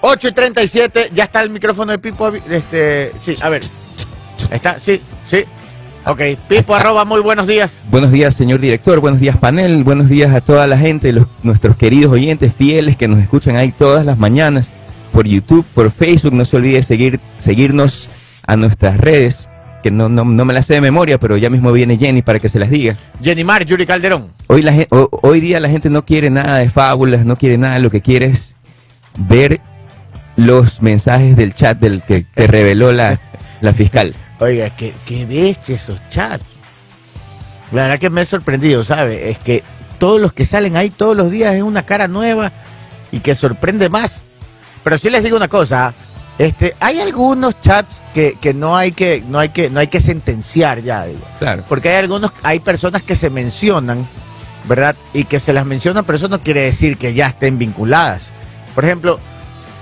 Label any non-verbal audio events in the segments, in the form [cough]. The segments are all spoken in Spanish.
8 y 37, ya está el micrófono de Pipo. Este, sí, a ver. Está, sí, sí. Ok, Pipo, arroba, muy buenos días. Buenos días, señor director. Buenos días, panel. Buenos días a toda la gente, los, nuestros queridos oyentes fieles que nos escuchan ahí todas las mañanas por YouTube, por Facebook. No se olvide seguir, seguirnos a nuestras redes, que no, no, no me las sé de memoria, pero ya mismo viene Jenny para que se las diga. Jenny Mar, Yuri Calderón. Hoy, la, hoy día la gente no quiere nada de fábulas, no quiere nada, lo que quiere es ver los mensajes del chat del que, que reveló la, la fiscal. Oiga, qué, qué bestia esos chats. La verdad que me he sorprendido, ¿sabe? Es que todos los que salen ahí todos los días es una cara nueva y que sorprende más. Pero sí les digo una cosa, ¿ah? este, hay algunos chats que, que no hay que, no hay que, no hay que sentenciar ya, digo. Claro. Porque hay algunos, hay personas que se mencionan, ¿verdad? Y que se las mencionan, pero eso no quiere decir que ya estén vinculadas. Por ejemplo,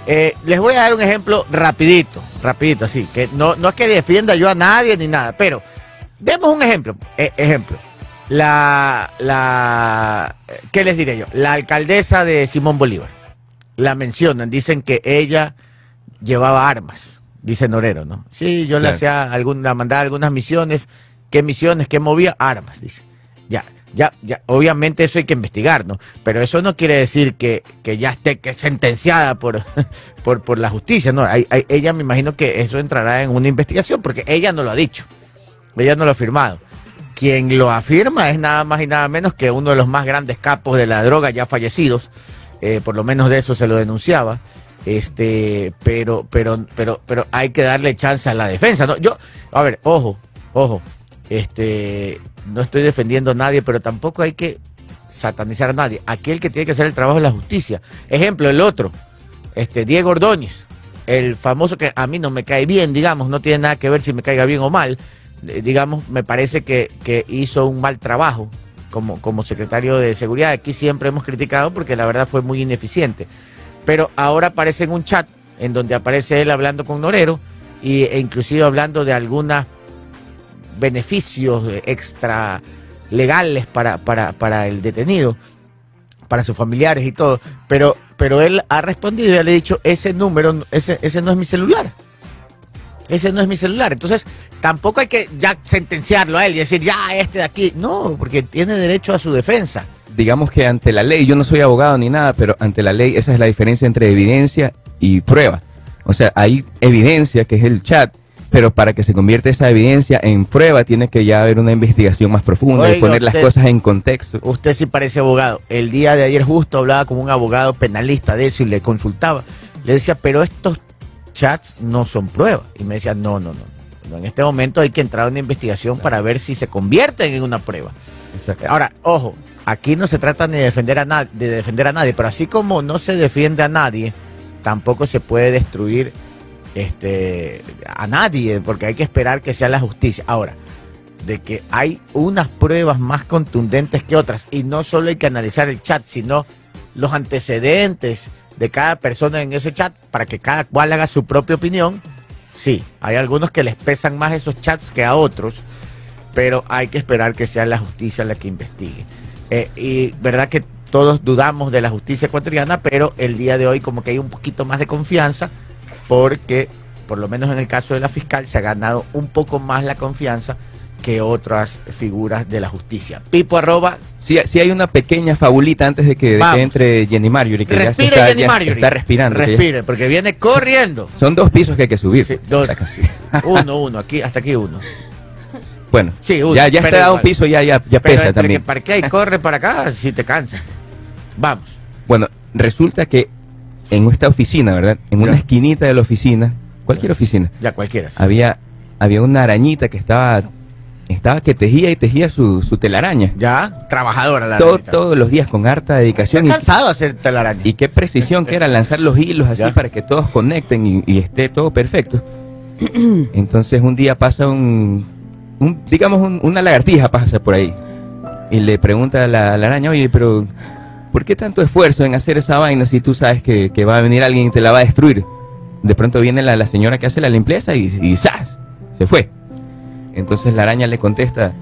eh, les voy a dar un ejemplo rapidito, rapidito, así, que no, no es que defienda yo a nadie ni nada, pero demos un ejemplo. Eh, ejemplo, la, la, ¿qué les diré yo? La alcaldesa de Simón Bolívar, la mencionan, dicen que ella llevaba armas, dice Norero, ¿no? Sí, yo le Claro. hacía alguna, mandaba algunas misiones, ¿qué misiones? ¿Qué movía? Armas, dice. Ya, ya, ya, obviamente eso hay que investigar, ¿no? Pero eso no quiere decir que, que ya esté sentenciada por, [laughs] por, por la justicia, ¿no? Ella me imagino que eso entrará en una investigación, porque ella no lo ha dicho, ella no lo ha firmado. Quien lo afirma es nada más y nada menos que uno de los más grandes capos de la droga ya fallecidos, eh, por lo menos de eso se lo denunciaba. Este, pero, pero, pero, pero hay que darle chance a la defensa, ¿no? Yo, a ver, ojo, ojo, este, no estoy defendiendo a nadie, pero tampoco hay que satanizar a nadie. Aquí el que tiene que hacer el trabajo es la justicia. Ejemplo, el otro, este, Diego Ordóñez, el famoso que a mí no me cae bien, digamos, no tiene nada que ver si me caiga bien o mal, eh, digamos, me parece que, hizo un mal trabajo como, secretario de seguridad. Aquí siempre hemos criticado porque la verdad fue muy ineficiente. Pero ahora aparece en un chat en donde aparece él hablando con Norero y, e inclusive hablando de algunos beneficios extra legales para, para, para el detenido, para sus familiares y todo. Pero, pero él ha respondido y le ha dicho, ese número, ese, ese no es mi celular. Ese no es mi celular. Entonces, tampoco hay que ya sentenciarlo a él y decir, ya, este de aquí. No, porque tiene derecho a su defensa. digamos que ante la ley, yo no soy abogado ni nada, pero ante la ley esa es la diferencia entre evidencia y prueba. O sea, hay evidencia, que es el chat, pero para que se convierta esa evidencia en prueba tiene que ya haber una investigación más profunda y poner las cosas en contexto. Usted sí parece abogado. El día de ayer justo hablaba con un abogado penalista de eso y le consultaba. Le decía, pero estos chats no son pruebas. Y me decía, no, no, no. no. En este momento hay que entrar a una investigación para ver si se convierten en una prueba. Ahora, ojo, aquí no se trata ni de defender a nadie, de defender a nadie, pero así como no se defiende a nadie, tampoco se puede destruir este a nadie, porque hay que esperar que sea la justicia. Ahora, de que hay unas pruebas más contundentes que otras, y no solo hay que analizar el chat, sino los antecedentes de cada persona en ese chat para que cada cual haga su propia opinión. Sí, hay algunos que les pesan más esos chats que a otros, pero hay que esperar que sea la justicia la que investigue. Eh, y verdad que todos dudamos de la justicia ecuatoriana, pero el día de hoy como que hay un poquito más de confianza porque, por lo menos en el caso de la fiscal, se ha ganado un poco más la confianza que otras figuras de la justicia. Pipo arroba, Sí, sí hay una pequeña fabulita antes de que, de que entre Jenny Marjorie, que ya se respire está, Jenny ya Marjorie. está respirando. ya- Respire, porque viene corriendo. son dos pisos que hay que subir. Sí, dos, [laughs] uno, uno, aquí, hasta aquí uno. Bueno, Sí, uno, ya, ya está a un piso, ya, ya, ya Pero pesa también. que parquea y corre para acá, si te cansa. Vamos. Bueno, resulta que en esta oficina, ¿verdad? En una Ya. esquinita de la oficina, cualquier oficina, Ya cualquiera. sí. había, había una arañita que estaba, estaba que tejía y tejía su, su telaraña. Ya, trabajadora la Todo- arañita. todos los días con harta dedicación y, cansado de hacer telaraña. y qué precisión que era lanzar los hilos así Ya. para que todos conecten y, y esté todo perfecto. [clears throat] Entonces un día pasa un, un digamos, un- una lagartija pasa por ahí y le pregunta a la, a la araña, oye, pero ¿por qué tanto esfuerzo en hacer esa vaina si tú sabes que, que va a venir alguien y te la va a destruir? De pronto viene la, la señora que hace la limpieza y, y ¡zas! Se fue. Entonces la araña le contesta,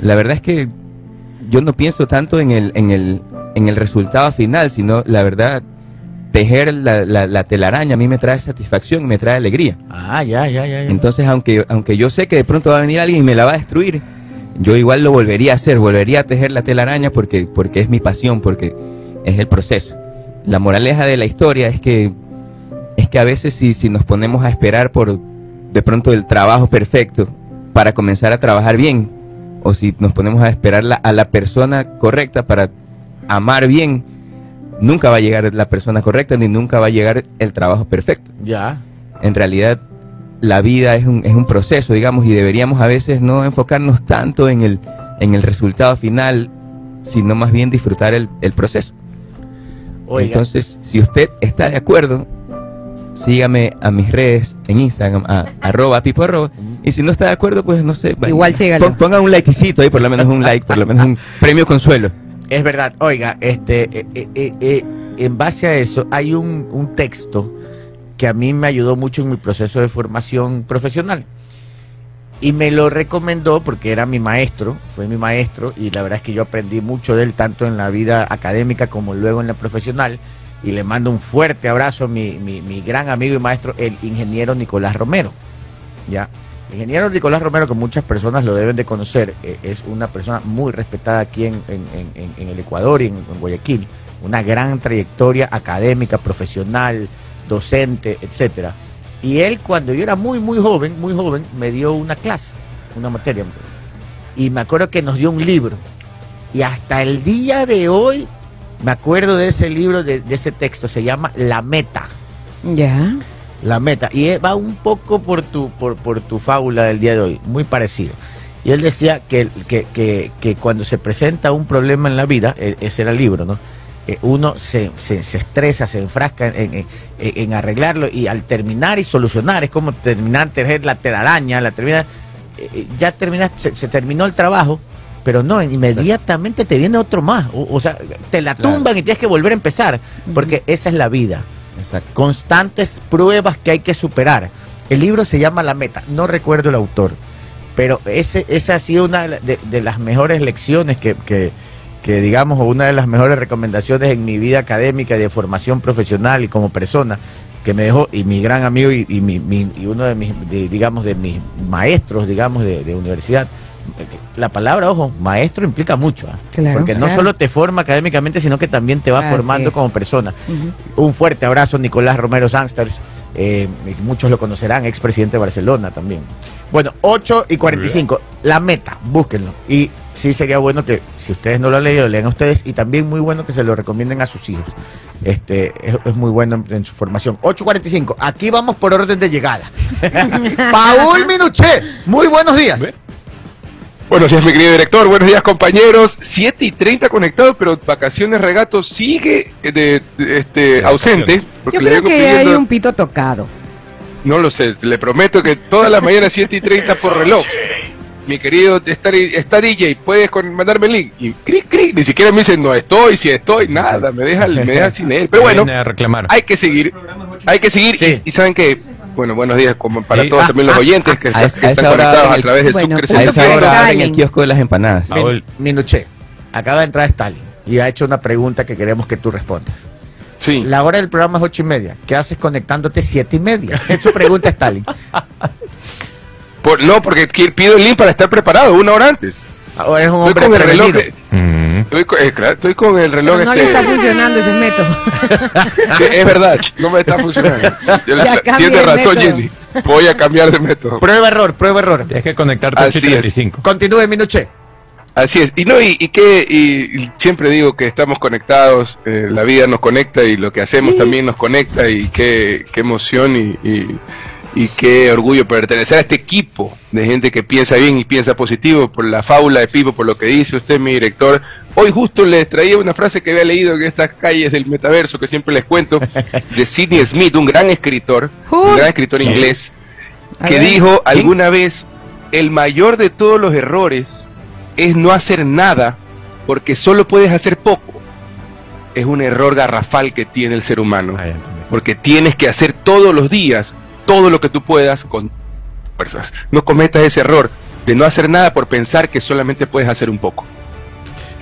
la verdad es que yo no pienso tanto en el, en el, en el resultado final, sino la verdad, tejer la, la- la telaraña a mí me trae satisfacción y me trae alegría. Ah, ya, ya, ya. ya. Entonces, aunque, aunque yo sé que de pronto va a venir alguien y me la va a destruir, yo igual lo volvería a hacer, volvería a tejer la telaraña porque, porque es mi pasión, porque es el proceso. La moraleja de la historia es que, es que a veces si, si nos ponemos a esperar por de pronto el trabajo perfecto para comenzar a trabajar bien, o si nos ponemos a esperar la- a la persona correcta para amar bien, nunca va a llegar la persona correcta ni nunca va a llegar el trabajo perfecto Ya. en realidad la vida es un, es un proceso, digamos, y deberíamos a veces no enfocarnos tanto en el, en el resultado final, sino más bien disfrutar el, el proceso. Oiga, Entonces, si usted está de acuerdo, sígame a mis redes en Instagram, a arroba pipo arroba, y si no está de acuerdo, pues no sé. Igual sígalo. pon- Ponga un likecito ahí, por lo menos un like, por lo menos un premio consuelo. es verdad. Oiga, este, eh, eh, eh, eh, en base a eso, hay un, un texto que a mí me ayudó mucho en mi proceso de formación profesional. Y me lo recomendó porque era mi maestro, fue mi maestro, y la verdad es que yo aprendí mucho de él, tanto en la vida académica como luego en la profesional. Y le mando un fuerte abrazo a mi, mi, gran amigo y maestro, el ingeniero Nicolás Romero. ¿ya? El ingeniero Nicolás Romero, que muchas personas lo deben de conocer, eh, es una persona muy respetada aquí en, en- en- en- el Ecuador y en Guayaquil. Una gran trayectoria académica, profesional, docente, etcétera. Y él, cuando yo era muy, muy joven, muy joven, me dio una clase, una materia. Y me acuerdo que nos dio un libro. Y hasta el día de hoy, me acuerdo de ese libro, de, de ese texto, se llama La Meta. Ya. La meta. Y va un poco por tu, por, por tu fábula del día de hoy, muy parecido. Y él decía que, que, que, que cuando se presenta un problema en la vida, eh, ese era el libro, ¿no? Eh, uno se, se, se estresa, se enfrasca en, en- arreglarlo y al terminar y solucionar, es como terminar, tejer la telaraña, la termina, eh, eh, ya termina, se, se terminó el trabajo, pero no, inmediatamente te viene otro más. O, o sea, te la Claro. tumban y tienes que volver a empezar, porque esa es la vida Exacto. constantes pruebas que hay que superar. El libro se llama La Meta, no recuerdo el autor, pero ese, esa ha sido una de, de las mejores lecciones que, que, que, digamos, una de las mejores recomendaciones en mi vida académica y de formación profesional y como persona que me dejó, y mi gran amigo y, y mi- mi- y uno de mis, de, digamos, de mis maestros, digamos, de, de universidad. La palabra, ojo, maestro implica mucho, ¿ah? Claro, porque no solo te forma académicamente, sino que también te va formando como persona. Un fuerte abrazo, Nicolás Romero Sansters. eh, muchos lo conocerán, expresidente de Barcelona también. Bueno, 8 y 45. La meta, búsquenlo. Y sí sería bueno que, si ustedes no lo han leído, lo lean ustedes. Y también muy bueno que se lo recomienden a sus hijos. Este Es, es muy bueno en, en su formación. 8.45. Aquí vamos por orden de llegada. [laughs] Paul Minuché, muy buenos días. Buenos días, mi querido director. Buenos días, compañeros. 7 y 30 conectados, pero Vacaciones Regato sigue eh, de, de- este, ausente. Porque Yo le creo vengo que hay un pito tocado. No lo sé, le prometo que toda la mañana 7 y 30 por reloj. Mi querido está, está DJ, puedes mandarme el link. Y cric, cric, ni siquiera me dicen no estoy, si estoy, nada, me deja, me deja sin él. Pero bueno, Viene a reclamar. hay que seguir, hay que seguir. Sí. Y, y saben que, bueno, buenos días como para Sí. todos Ah, también los ah, oyentes que, a están- que a conectados en a través de Bueno, su A presentación. esa hora callen. el kiosco de las empanadas. Paul, Minuché, acaba de entrar Stalin y ha hecho una pregunta que queremos que tú respondas. Sí. La hora del programa es ocho y media. ¿Qué haces conectándote siete y media? Es su pregunta, Stalin. [laughs] Por- no, porque pido el link para estar preparado una hora antes. Ahora es un Estoy con el reloj. mm, estoy, con, eh, claro, estoy con el reloj. Pero no le este, está funcionando ese método. [laughs] sí, es verdad, no me está funcionando. [laughs] Tiene razón, método. Jenny. Voy a cambiar de método. Prueba error, prueba error. tienes que conectarte a Así es. 8.35. Continúe, Minuché. Así es. Y no, y, y que y, y siempre digo que estamos conectados, eh, la vida nos conecta y lo que hacemos también nos conecta y qué, qué emoción y, y- qué orgullo pertenecer a este equipo de gente que piensa bien y piensa positivo por la fábula de Pipo, por lo que dice usted, mi director. Hoy justo les traía una frase que había leído en estas calles del metaverso que siempre les cuento, [laughs] de Sidney Smith, un gran escritor, un gran escritor inglés, A que dijo alguna vez, el mayor de todos los errores es no hacer nada porque solo puedes hacer poco. Es un error garrafal que tiene el ser humano, Ah, porque tienes que hacer todos los días todo lo que tú puedas con fuerzas. No cometas ese error de no hacer nada por pensar que solamente puedes hacer un poco.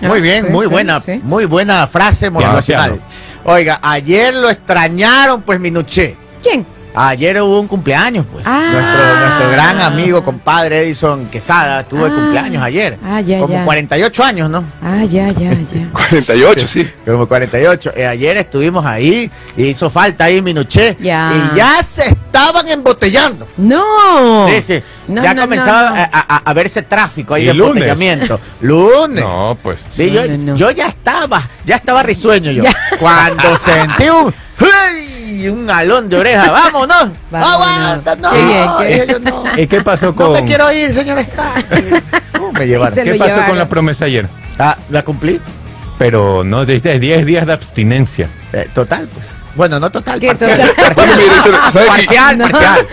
Muy bien, muy buena, muy buena frase motivacional. Oiga, ayer lo extrañaron, pues Minuché. ¿Quién? Ayer hubo un cumpleaños, pues. Ah. Nuestro, nuestro gran amigo, compadre Edison Quesada, tuvo de Ah. cumpleaños ayer. Ah, ya, Como ya. 48 años, ¿no? Ah, ya, ya, ya. [laughs] 48, sí. Como 48. Eh, ayer estuvimos ahí y hizo falta ahí Minuché. Ya. Y ya se estaban embotellando. No. Sí, sí. No, ya no, comenzaba no, no. A, a- a verse tráfico ahí ¿Y de lunes? embotellamiento. Lunes. No, pues. Sí, No, yo, no, no. yo ya estaba, ya estaba risueño yo. Ya. Cuando [laughs] sentí un, ¡hey! Un alón de oreja, vámonos, [laughs] Vámonos. aguanta, no, Qué bien, qué dije bien. yo, no, [laughs] ¿Y qué pasó no con, me quiero ir, señor Stark. Uh, [laughs] me llevaron. ¿qué pasó llevaron. con la promesa ayer? Ah, ¿La cumplí? Pero no, desde 10 días de abstinencia. Eh, total, pues. Bueno, no total, ¿Qué parcial. total? Parcial, No. parcial.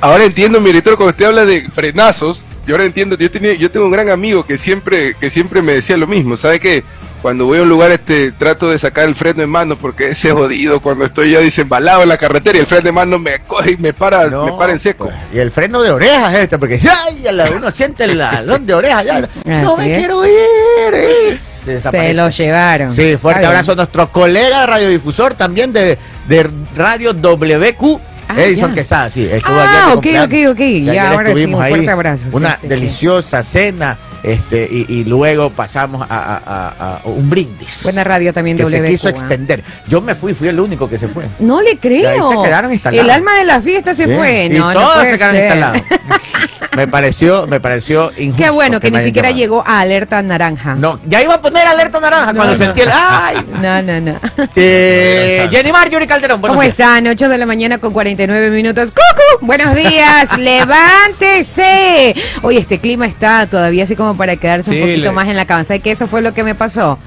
Ahora entiendo, mi director, cuando usted habla de frenazos, yo ahora entiendo, yo tenía, yo tengo un gran amigo que siempre, que siempre me decía lo mismo, ¿sabe qué? Cuando voy a un lugar este trato de sacar el freno en mano porque ese jodido cuando estoy yo desembalado en la carretera y el freno en mano me coge y me para, No, me para en seco. pues, y el freno de orejas este, porque ay, uno siente el alón de orejas, ya, [laughs] no me es. quiero ir. se Se desaparece. lo llevaron. Sí, fuerte abrazo a nuestro colega radiodifusor también de, de Radio WQ, Ah, Edison ya. Quesada, sí, estuvo Ah, ayer ok, ok, ok. Y Ya, ahora sí, un fuerte abrazo. sí, Una sí, sí. deliciosa cena, este, y, y luego pasamos a, a- a- a un brindis. Buena radio también que de se WQ. quiso extender. Yo me fui, fui el único que se fue. No le Y ahí creo. se quedaron instalados. El alma de la fiesta se Sí, fue. No, todos se quedaron ser. instalados. [laughs] me pareció, me pareció injusto. Qué bueno que, ni siquiera llamado. llegó a alerta naranja. No, ya iba a poner alerta naranja No, cuando no. sentí el. ¡Ay! [laughs] No, no, no. Eh, Jenny Marjorie Calderón, buenos ¿Cómo días. están? 8 de la mañana con 49 minutos. ¡Cucu! Buenos días, [laughs] levántese. Hoy este clima está todavía así como para quedarse un Sí, poquito le- más en la cama. ¿Sabes qué? Eso fue lo que me pasó.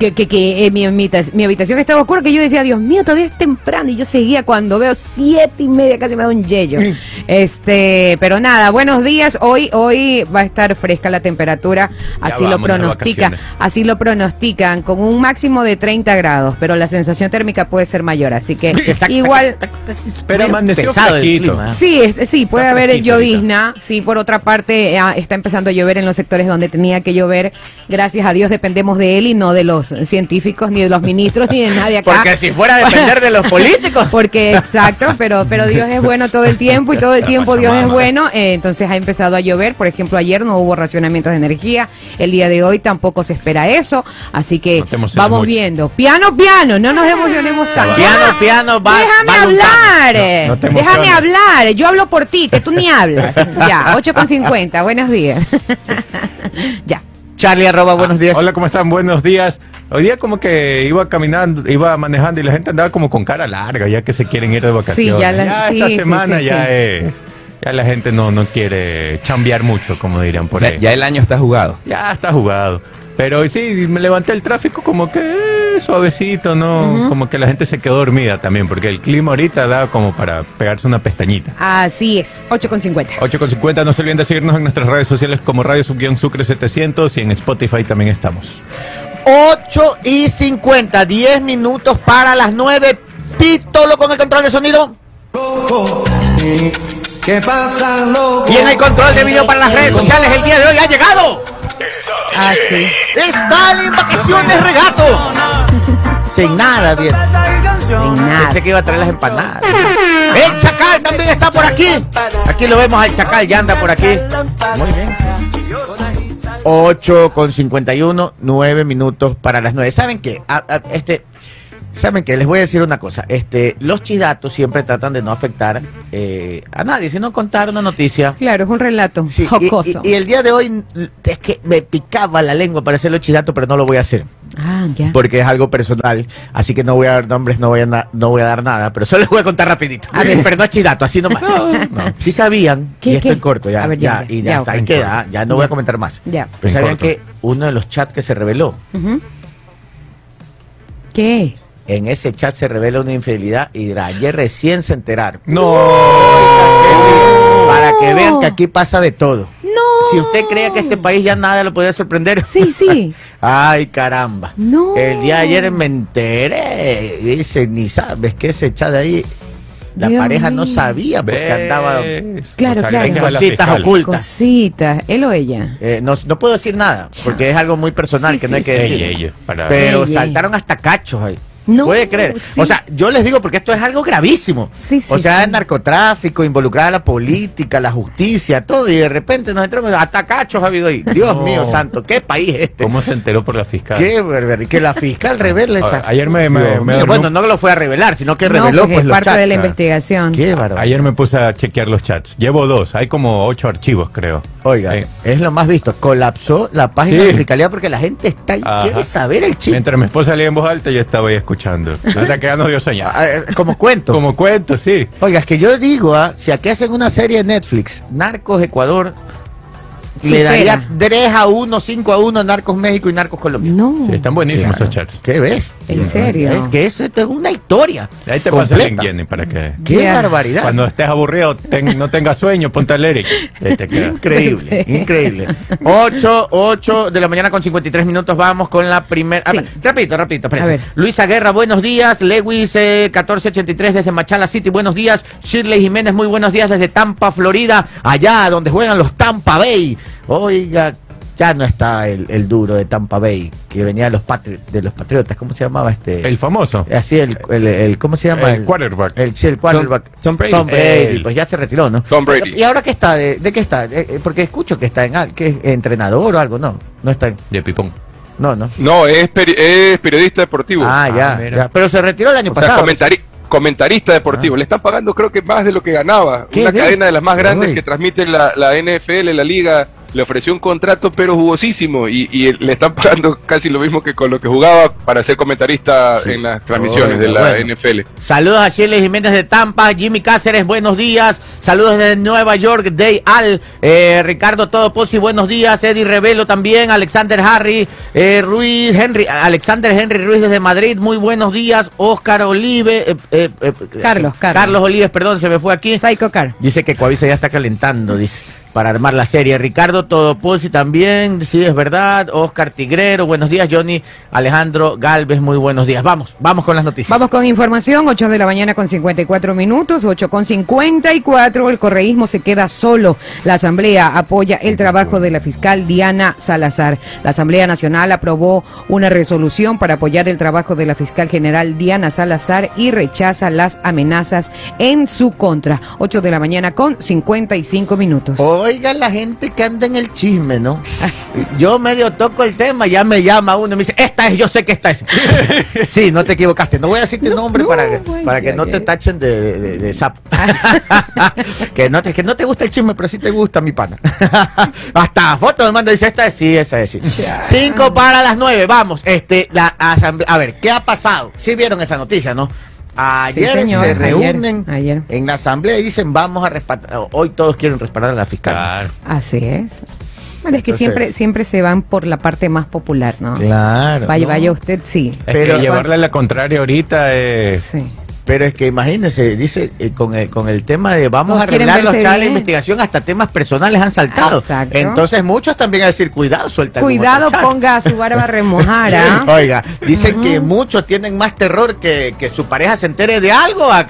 Que, que, que eh, mi, habita- mi habitación estaba oscura, que yo decía, Dios mío, todavía es temprano. Y yo seguía cuando veo siete y media, casi me da un yello. Este, pero nada, buenos días. Hoy, hoy va a estar fresca la temperatura, así lo pronostica, así lo pronostican, con un máximo de 30 grados, pero la sensación térmica puede ser mayor, así que igual. Pero amaneció pesado el fresquito. clima, ¿eh? Sí, es- sí, puede Está haber llovizna. Sí, por otra parte, eh, está empezando a llover en los sectores donde tenía que llover. Gracias a Dios dependemos de él y no de los científicos, ni de los ministros, ni de nadie acá. Porque si fuera a depender de los políticos. [laughs] Porque, exacto, pero, pero Dios es bueno todo el tiempo y todo el tiempo Dios es bueno. eh, entonces ha empezado a llover. Por ejemplo, ayer no hubo racionamientos de energía. El día de hoy tampoco se espera eso. Así que No vamos mucho. viendo. Piano, piano, no nos emocionemos tanto. Piano, piano, va. Déjame va hablar. No, no te Déjame hablar. Yo hablo por ti, que tú ni hablas. [laughs] ya, 8 con 50. Buenos días. [laughs] ya. Charlie arroba, buenos días. Hola, ¿cómo están? Buenos días. Hoy día como que iba caminando, iba manejando y la gente andaba como con cara larga, ya que se quieren ir de vacaciones. ya la- sí, esta sí, semana sí, ya sí. es, ya la gente no, no quiere chambear mucho, como dirían por Ya, ahí. ya el año está jugado. Ya está jugado. Pero sí, me levanté el tráfico como que eh, suavecito, ¿no? Como que la gente se quedó dormida también, porque el clima ahorita da como para pegarse una pestañita. Así es, 8 con 50. 8.50, no se olviden de seguirnos en nuestras redes sociales como Radio Subguión Sucre 700 y en Spotify también estamos. 8 y 50, 10 minutos para las 9. Pítolo con el control de sonido. ¿Qué pasa, loco? Y en el control de video para las redes sociales, el día de hoy ha llegado. Ah, sí. Está en vacaciones regato. Sin nada, bien. Sin nada. Pensé que iba a traer las empanadas. El Chacal también está por aquí. Aquí lo vemos al Chacal, ya anda por aquí. Muy bien. 8 con 51, 9 minutos para las 9. ¿Saben qué? A- a- este, ¿Saben qué? Les voy a decir una cosa. Este, los chidatos siempre tratan de no afectar eh, a nadie, sino contar una noticia. Claro, es un relato Sí, y- jocoso. y, y el día de hoy es que me picaba la lengua para hacer los chidatos, pero no lo voy a hacer ah, ya. porque es algo personal, así que no voy a dar nombres, no voy a, na- no voy a dar nada, pero solo [laughs] les voy a contar rapidito. A ver. Pero no es chidato, así nomás. no. Sí sabían, ¿Qué, y esto qué? en corto, ya, A ver, ya, ya, y ya, ya, hasta ahí en queda, corto. ya no voy a comentar más. Ya. Pero En sabían corto. que uno de los chats que se reveló, Ujú. ¿Qué? en ese chat se revela una infidelidad y ayer recién se enteraron. No. Que vean que aquí pasa de todo. No. Si usted cree que este país ya nada lo podía sorprender. Sí, sí. [laughs] Ay, caramba. No. El día de ayer me enteré. Dice, ni sabes que ese chat de ahí la Dios pareja no sabía porque andaba ¿Ves? Claro, claro. la Cositas ocultas. Cositas, él o ella. Eh, no, no puedo decir nada porque es algo muy personal Sí, que no sí, hay que Ella, decir. ella, para- Pero saltaron hasta cachos ahí. No, Puede creer. sí. O sea, yo les digo porque esto es algo gravísimo. Sí, sí, o sea, sí. es narcotráfico, involucrada la política, la justicia, todo. Y de repente nos entramos hasta cachos ha habido ahí. [laughs] Dios No. mío santo, ¿qué país es este? ¿Cómo se enteró por la fiscal? Qué barbaridad. Que la fiscal revele. A- esa- ayer me- me- Dios me mío. dormí Bueno, no lo fue a revelar, sino que no, reveló pues pues, es los parte de la investigación. Qué barbaridad. Ayer me puse a chequear los chats. Llevo dos. Hay como ocho archivos, creo. Oiga, Sí. es lo más visto. Colapsó la página Sí. de fiscalía porque la gente está ahí, Ajá. quiere saber el chisme. Mientras mi esposa leía en voz alta, yo estaba ahí escuchando. Hasta que ya no dio señal. Ah, eh, Como cuento. Como cuento, sí. Oiga, es que yo digo, ah, si aquí hacen una serie de Netflix, Narcos Ecuador, le daría 3 a 1, 5 a 1 Narcos México y Narcos Colombia. No. Sí, están buenísimos Claro. esos chats. ¿Qué ves? ¿En serio? Es que eso esto es una historia. Ahí te el link, completa. Jenny, para que Qué barbaridad. cuando estés aburrido, ten- no tengas sueño, ponte al Eric. Ahí te queda. Increíble, increíble. 8, 8 de la mañana con 53 minutos. Vamos con la primera. Sí. Rapidito, rapidito. A ver. Luisa Guerra, buenos días. Lewis eh, 1483 desde Machala City, buenos días. Shirley Jiménez, muy buenos días desde Tampa, Florida. Allá donde juegan los Tampa Bay. Oiga, ya no está el, el duro de Tampa Bay, que venía de los, patri- de los Patriotas. ¿Cómo se llamaba este? El famoso. Así, el, el, el- ¿cómo se llama? El quarterback. El, sí, el quarterback. Tom- Tom Brady. Tom Brady, El- pues ya se retiró, ¿no? Tom Brady. ¿Y ahora qué está? ¿De, de qué está? Eh, eh, porque escucho que está en que es entrenador o algo, no. No está en, De Pipón. no, no. No, es, peri- es periodista deportivo. Ah, ya, mira. ya. Pero se retiró el año o sea, pasado. comentari- comentarista deportivo. Le están pagando creo que más de lo que ganaba. ¿Qué Una cadena de las más grandes Uy. que transmite la, la NFL, la liga, le ofreció un contrato pero jugosísimo y, y le están pagando casi lo mismo que con lo que jugaba para ser comentarista en las transmisiones de la bueno. NFL. Saludos a Shirley Jiménez de Tampa, Jimmy Cáceres, buenos días. Saludos desde Nueva York, Day Al, eh, Ricardo Todoposi, buenos días. Eddie Revelo también, Alexander Harry, eh, Ruiz Henry, Alexander Henry Ruiz desde Madrid, muy buenos días. Oscar Olive, eh, eh, eh, Carlos, Carlos. Carlos Olives, perdón, se me fue aquí. Psycho Car. Dice que Coavisa ya está calentando, dice, para armar la serie. Ricardo Todoposi también, sí, es verdad. Oscar Tigrero, buenos días. Johnny Alejandro Galvez, muy buenos días. Vamos, vamos con las noticias. Vamos con información, 8 de la mañana con 54 minutos, 8 con 54, el correísmo se queda solo. La Asamblea apoya el trabajo de la fiscal Diana Salazar. La Asamblea Nacional aprobó una resolución para apoyar el trabajo de la fiscal general Diana Salazar y rechaza las amenazas en su contra. 8 de la mañana con 55 minutos. Oigan la gente que anda en el chisme, ¿no? Yo medio toco el tema, ya me llama uno y me dice, esta es, yo sé que esta es. [laughs] sí, no te equivocaste. No voy a decir tu nombre no, para, que- ay, para que no te tachen de, de- de sapo. [laughs] que, no te, que no te gusta el chisme, pero sí te gusta mi pana. [laughs] Hasta foto me manda y dice, esta es, sí, esa es, sí. Cinco para las nueve, vamos. Este, la asamblea, a ver, ¿qué ha pasado? Sí vieron esa noticia, ¿no? Ayer señor, se ayer, reúnen ayer. en la asamblea y dicen, vamos a respaldar, hoy todos quieren respaldar a la fiscal. Claro. Así es. Bueno, es que Entonces- siempre, siempre se van por la parte más popular, ¿no? Claro. Vaya, ¿no? vaya usted, sí. Es Pero- que llevarle la contraria ahorita es... Sí. Pero es que imagínense, dice, eh, con, el, con el tema de vamos a arreglar los chats de investigación, hasta temas personales han saltado. Exacto. Entonces muchos también a decir, cuidado, suelta Cuidado, ponga su barba a [laughs] remojar, ¿ah? Oiga, dicen que muchos tienen más terror que, que su pareja se entere de algo a,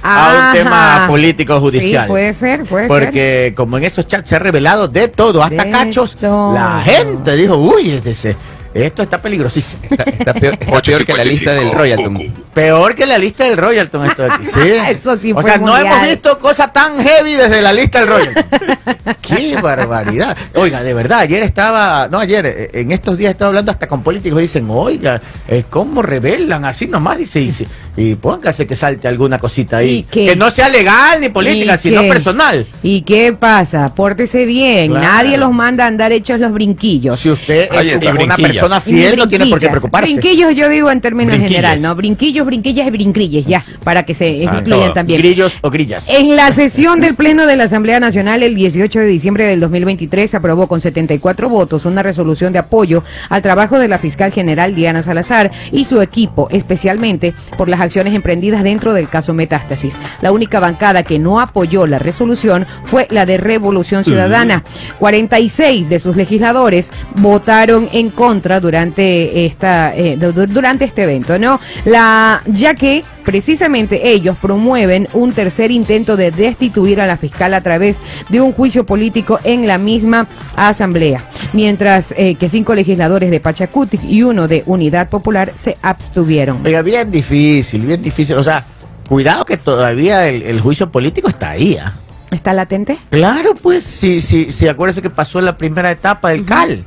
a- un tema político judicial. Sí, puede ser, puede ser. Porque como en esos chats se ha revelado de todo, hasta De cachos, todo. la gente dijo, uy, este se- esto está peligrosísimo. Está, está peor, está peor que la lista del 8.55. Royalton. Peor que la lista del Royalton esto de aquí. [laughs] Sí. Eso sí O sea, no hemos visto cosa tan heavy desde la lista del Royalton. [laughs] Qué barbaridad. Oiga, de verdad, ayer estaba, no ayer, eh, en estos días estaba hablando hasta con políticos, dicen, oiga, eh, ¿cómo revelan así nomás? Dice, y, y póngase que salte alguna cosita ahí. Que no sea legal ni política, ¿Y sino qué? personal. ¿Y qué pasa? Pórtese bien. Claro. Nadie los manda a andar hechos los brinquillos. Si usted Ahí es una persona fiel, no tiene por qué preocuparse. Brinquillos yo digo en términos general, ¿no? Brinquillos, brinquillas y brinquilles, ya, para que se Ah, incluyan todo. también. Grillos o grillas. En la sesión del Pleno de la Asamblea Nacional el 18 de diciembre del 2023 se aprobó con 74 votos una resolución de apoyo al trabajo de la fiscal general Diana Salazar y su equipo, especialmente por las acciones emprendidas dentro del caso Metástasis. La única bancada que no apoyó la resolución fue la de Revolución Ciudadana. 46 de sus legisladores votaron en contra durante esta eh, du- du- durante este evento, ¿no? La ya que precisamente ellos promueven un tercer intento de destituir a la fiscal a través de un juicio político en la misma asamblea, mientras eh, que cinco legisladores de Pachacutic y uno de Unidad Popular se abstuvieron. Oiga, bien difícil, bien difícil. O sea, cuidado que todavía el, el juicio político está ahí. ¿ah? ¿Está latente? Claro, pues, sí, sí, sí, acuérdese que pasó la primera etapa del CAL.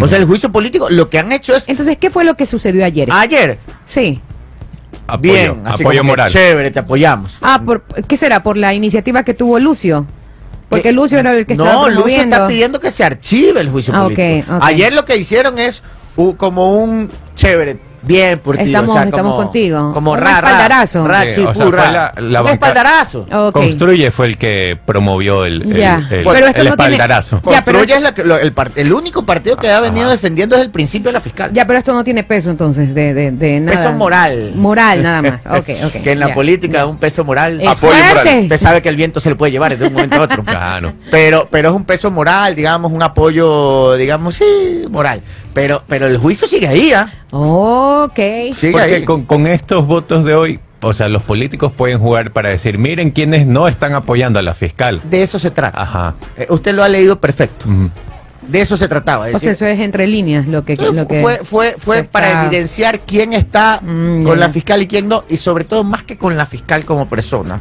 O sea, el juicio político, lo que han hecho es. Entonces, ¿qué fue lo que sucedió ayer? Ayer, Sí. Apoyo, bien, así apoyo como que moral. Chévere, te apoyamos. Ah, por, ¿qué será? ¿Por la iniciativa que tuvo Lucio? Porque Que- Lucio era el que estaba No, Lucio está pidiendo que se archive el juicio Ah, político. Ayer lo que hicieron es uh, como un chévere, bien por ti. Estamos- o sea, estamos como- contigo. Como Un ra, ra, espaldarazo. ra, Sí, o sea, fue la- la un banca- espaldarazo. Ok. Construye fue el que promovió el, el, Ya. el- Pero esto el no tiene- espaldarazo. Ya, pero- Construye es la que- lo- el, part- el único partido que ha venido Ajá. defendiendo desde el principio de la fiscal. Ya, pero esto no tiene peso entonces de, de, de nada. Peso moral. Moral, nada más. [laughs] Ok, ok. que en la ya. política un peso moral. Es Apoyo moral. fuerte. Usted sabe que el viento se le puede llevar de un momento a otro. [laughs] Claro. Pero, pero es un peso moral, digamos, un apoyo, digamos, sí, moral. Pero, pero el juicio sigue ahí, ¿ah? Ok. Sigue Porque ahí. con, con estos votos de hoy, o sea, los políticos pueden jugar para decir, miren quienes no están apoyando a la fiscal. De eso se trata. Ajá. Eh, usted lo ha leído perfecto. De eso se trataba. es O sea, eso es entre líneas lo que... Lo que fue fue, fue para está- evidenciar quién está Mm, con la fiscal y quién no. Y sobre todo, más que con la fiscal como persona,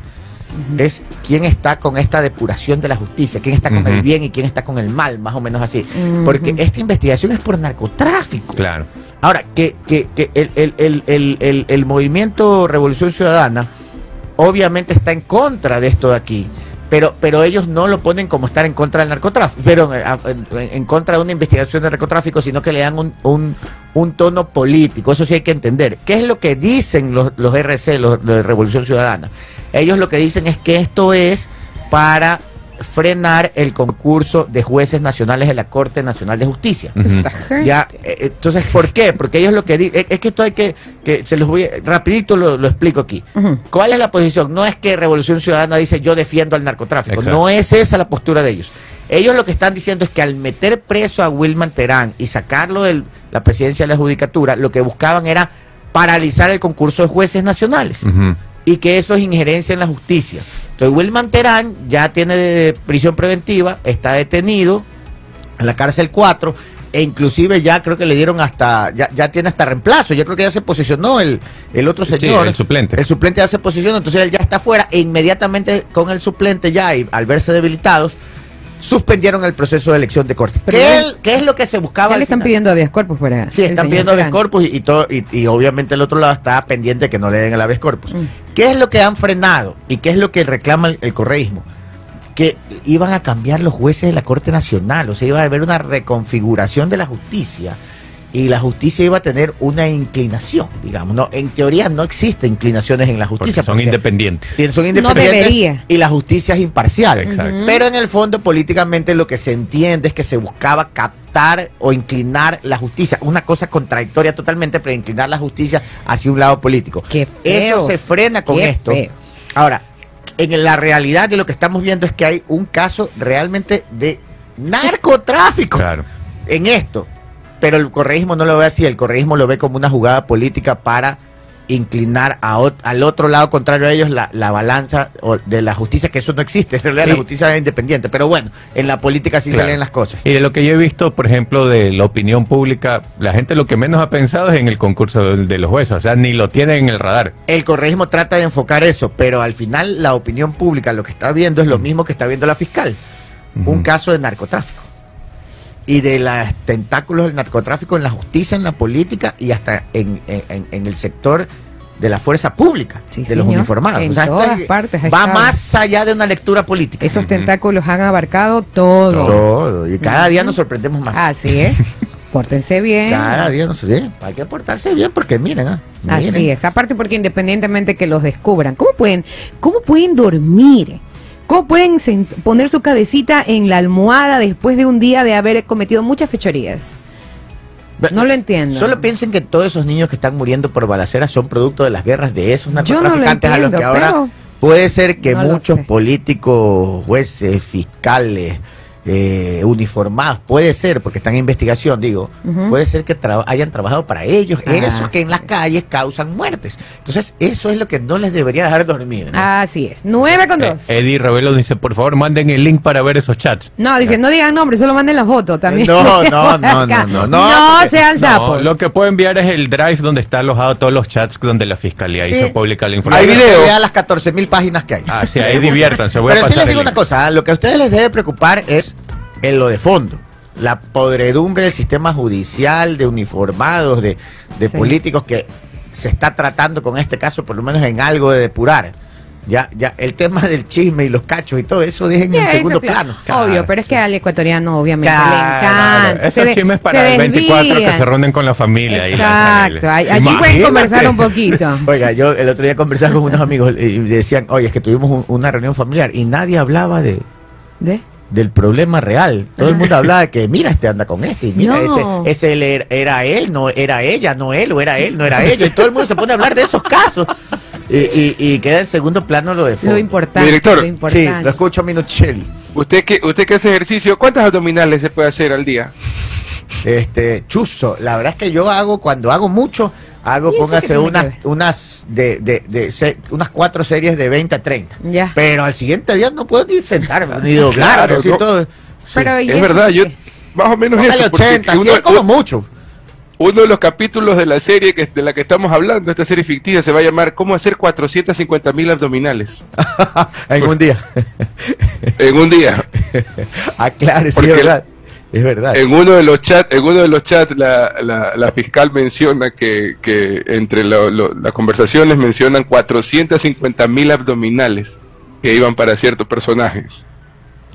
es quién está con esta depuración de la justicia, quién está con el bien y quién está con el mal, más o menos así. Porque esta investigación es por narcotráfico. Claro. Ahora, que, que, que el, el, el, el, el, el movimiento Revolución Ciudadana obviamente está en contra de esto de aquí, pero, pero ellos no lo ponen como estar en contra del narcotráfico, pero en, en contra de una investigación de narcotráfico, sino que le dan un, un, un tono político, eso sí hay que entender. ¿Qué es lo que dicen los, los RC, los, los de Revolución Ciudadana? Ellos lo que dicen es que esto es para frenar el concurso de jueces nacionales de la Corte Nacional de Justicia. Ya, eh, entonces, ¿por qué? Porque ellos lo que dicen, es que esto hay que, que se los voy, rapidito lo, lo explico aquí. ¿Cuál es la posición? No es que Revolución Ciudadana dice yo defiendo al narcotráfico, Exacto. no es esa la postura de ellos. Ellos lo que están diciendo es que al meter preso a Wilman Terán y sacarlo de la presidencia de la judicatura, lo que buscaban era paralizar el concurso de jueces nacionales Ujú. Y que eso es injerencia en la justicia. Entonces, Wilman Terán ya tiene prisión preventiva, está detenido en la cárcel 4, e inclusive ya creo que le dieron hasta, ya, ya tiene hasta reemplazo, yo creo que ya se posicionó el, el otro Sí, señor. el suplente. El suplente ya se posicionó, entonces él ya está fuera, e inmediatamente con el suplente ya, y al verse debilitados, suspendieron el proceso de elección de corte. ¿Qué, es- qué es lo que se buscaba? Ya le están final? pidiendo habeas corpus para... Sí, están pidiendo habeas corpus y, y todo, y, y obviamente el otro lado está pendiente que no le den el habeas corpus. Mm. ¿Qué es lo que han frenado y qué es lo que reclama el, el correísmo? Que iban a cambiar los jueces de la Corte Nacional, o sea, iba a haber una reconfiguración de la justicia y la justicia iba a tener una inclinación, digamos. No, en teoría no existe inclinaciones en la Porque justicia. son porque independientes. sí, son independientes debería. y la justicia es imparcial. Exacto. Pero en el fondo, políticamente, lo que se entiende es que se buscaba captar o inclinar la justicia. Una cosa contradictoria totalmente, pero inclinar la justicia hacia un lado político. Qué. Eso se frena con Qué esto. feo. Ahora, en la realidad de lo que estamos viendo es que hay un caso realmente de narcotráfico Claro. en esto. Pero el correísmo no lo ve así, el correísmo lo ve como una jugada política para inclinar a ot- al otro lado contrario a ellos la, la balanza o- de la justicia, que eso no existe, en realidad la justicia es independiente, pero bueno, en la política sí Claro. salen las cosas. Y de lo que yo he visto, por ejemplo, de la opinión pública, la gente lo que menos ha pensado es en el concurso de, los jueces, o sea, ni lo tienen en el radar. El correísmo trata de enfocar eso, pero al final la opinión pública lo que está viendo es lo mismo que está viendo la fiscal, un caso de narcotráfico. Y de los tentáculos del narcotráfico en la justicia, en la política y hasta en, en- en el sector de la fuerza pública, Sí, de los uniformados. En O sea, esto todas es- partes va estado. más allá de una lectura política. Esos tentáculos han abarcado todo. Todo. Y cada día nos sorprendemos más. Así es. [laughs] Pórtense bien. Cada día nos sí, hay que portarse bien porque miren, ah, miren. Así es, aparte porque independientemente que los descubran, ¿cómo pueden, cómo pueden dormir? ¿Cómo pueden poner su cabecita en la almohada después de un día de haber cometido muchas fechorías? No lo entiendo. Solo piensen que todos esos niños que están muriendo por balaceras son producto de las guerras de esos Yo no lo narcotraficantes a los entiendo, que ahora puede ser que no muchos políticos, jueces, fiscales, eh, uniformados, puede ser, porque están en investigación, digo, puede ser que tra- hayan trabajado para ellos, Ah. esos que en las calles causan muertes. Entonces, eso es lo que no les debería dejar dormir. ¿no? Así es. Nueve con Eh, dos. Eddie Ravelo dice, por favor, manden el link para ver esos chats. No, dice, no digan nombre, solo manden la foto también. No, no, [laughs] no, no, no, no, porque- sean No, sapos. lo que puedo enviar es el drive donde está alojado todos los chats donde la fiscalía Sí. hizo pública la Hay información. video. Vea las 14 mil páginas que hay. Ah, sí, ahí diviértanse. Voy a Pero sí les digo una cosa, lo que a ustedes les debe preocupar es en lo de fondo. La podredumbre del sistema judicial, de uniformados, de, de Sí. políticos que se está tratando con este caso, por lo menos en algo de depurar. Ya, ya, el tema del chisme y los cachos y todo eso dejen en eso, segundo claro. plano. Obvio, pero es que al ecuatoriano obviamente Claro, le encanta. Esos chismes para se el 24 que se reúnen con la familia. y Exacto. Ahí- Allí pueden conversar un poquito. [laughs] Oiga, yo el otro día conversaba con unos amigos y decían, oye, es que tuvimos un- una reunión familiar y nadie hablaba de, ¿De? Del problema real. Todo el mundo [laughs] hablaba de que, mira, este anda con este, y mira, No. ese, ese él era, era él, no era ella, no él, o era él, no era ella. Y todo el mundo se pone a hablar de esos casos. Y, y- y queda en segundo plano lo de fondo. Lo importante. Director. Lo Sí, importante. lo escucho Minuchelli. Usted que, usted que hace ejercicio, ¿cuántas abdominales se puede hacer al día? Este, chuzo, la verdad es que yo hago, cuando hago mucho, hago, ¿Y eso qué póngase unas, unas de, de, de se- unas cuatro series de 20 a 30. Ya. Pero al siguiente día no puedo ni sentarme, ni doblar, [laughs] Claro, así no. todo. Sí. Pero ¿y Es verdad, yo qué? más o menos eso. porque 80, uno, 100 como mucho. uno de los capítulos de la serie que, de la que estamos hablando, esta serie ficticia, se va a llamar ¿Cómo hacer 450 mil abdominales [laughs] en un día. [laughs] en un día? Aclare, sí, es verdad. Es verdad. En uno de los chats, en uno de los chats la, la, la fiscal menciona que, que entre lo- lo- las conversaciones mencionan 450 mil abdominales que iban para ciertos personajes.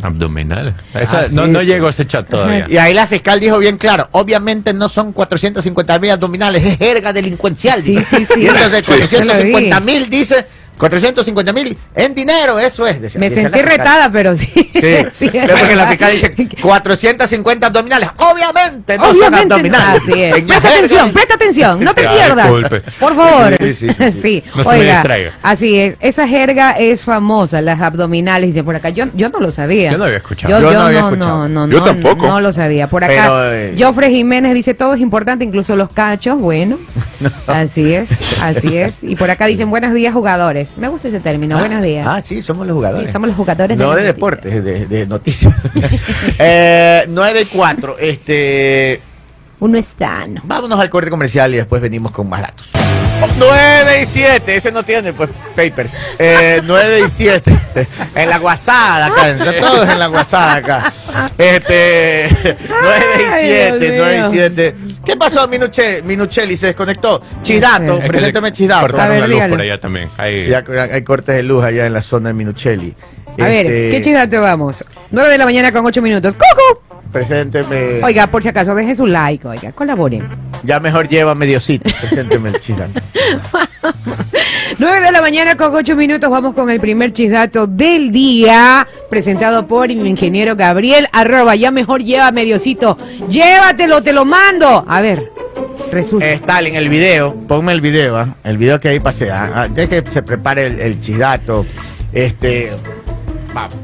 Abdominal. Esa- Ah, no, sí. no llegó ese chat todavía. Y ahí la fiscal dijo bien claro, obviamente no son 450 mil abdominales, es jerga delincuencial. Sí, sí, sí. Y entonces Sí. 450 mil dice, 450 mil en dinero, eso es. decía- Me sentí retada, pero sí. Sí, [laughs] Sí, Pero porque la fiscal dice [laughs] 450 abdominales. Obviamente no son Obviamente no. abdominales. Así es. Presta atención, presta atención, no te pierdas. disculpe. Por favor. Sí, sí, sí, sí. [laughs] No se me Oiga, así es. Esa jerga es famosa, las abdominales. Dice por acá, yo, yo no lo sabía. Yo no había escuchado. Yo, Yo yo no había no, escuchado. no, no, Yo no, tampoco. No lo sabía. Por acá, Pero, eh, Jofre Jiménez dice todo es importante, incluso los cachos. Bueno, así es, así es. Y por acá dicen buenos días jugadores. Me gusta ese término, buenos días. Ah, sí, somos los jugadores. Sí, somos los jugadores de No de noticias. deportes, de, de noticias. [laughs] eh, 9 y 4. Este, Uno es sano. vámonos al corte comercial y después venimos con más datos. 9 y 7, ese no tiene pues papers. Eh, [laughs] 9 y 7. En la guasada acá, todos en la guasada acá. Este 9 y Ay, 7, Dios 9 y mío. 7. ¿Qué pasó, Minuche, Minuchelli? Se desconectó. Chisdato, Es que preséntame Chisdato. Cortaron ver, la luz dígalo. por allá también. Ahí. Sí, hay, hay cortes de luz allá en la zona de Minuchelli. A ver, Este, ¿qué chidato vamos? 9 de la mañana con 8 minutos. ¡Cucu! Presénteme. Oiga, por si acaso, deje su like, oiga, colaboren. Ya mejor lleva mediocito. Presénteme el chisdato. [laughs] 9 de la mañana con 8 minutos vamos con el primer chisdato del día, presentado por el ingeniero Gabriel, arroba, ya mejor lleva mediocito, llévatelo, te lo mando. A ver, resulta. Eh, Stalin, el video, ponme el video, ¿ah? el video que ahí pasé, ¿ah? Ah, ya que se prepare el, el chisdato, este, vamos.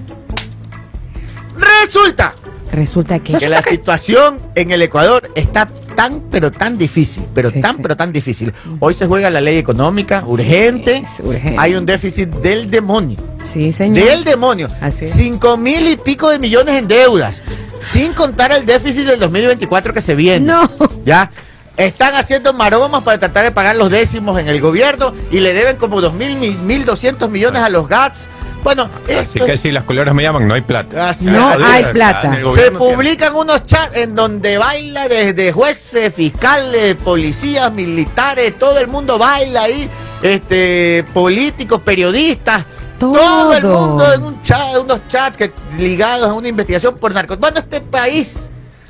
Resulta Resulta que... que la situación en el Ecuador está tan, pero tan difícil, pero Sí, tan, sí. pero tan difícil. Hoy se juega la ley económica, urgente, urgente. hay un déficit del demonio. Sí, señor. Del demonio. Así es. Cinco mil y pico de millones en deudas. Sin contar el déficit del 2024 que se viene. No. ¿Ya? Están haciendo maromas para tratar de pagar los décimos en el gobierno y le deben como dos mil, mil, mil doscientos millones a los GATS. Bueno, Así esto que es- si las culeras me llaman, no hay plata. Así No es. hay plata. El Se gobierno tiene- publican unos chats en donde baila desde jueces, fiscales, policías, militares, todo el mundo baila ahí, este, políticos, periodistas, todo, el Todo. mundo en un chat, unos chats que, ligados a una investigación por narcotráfico. Bueno, este país,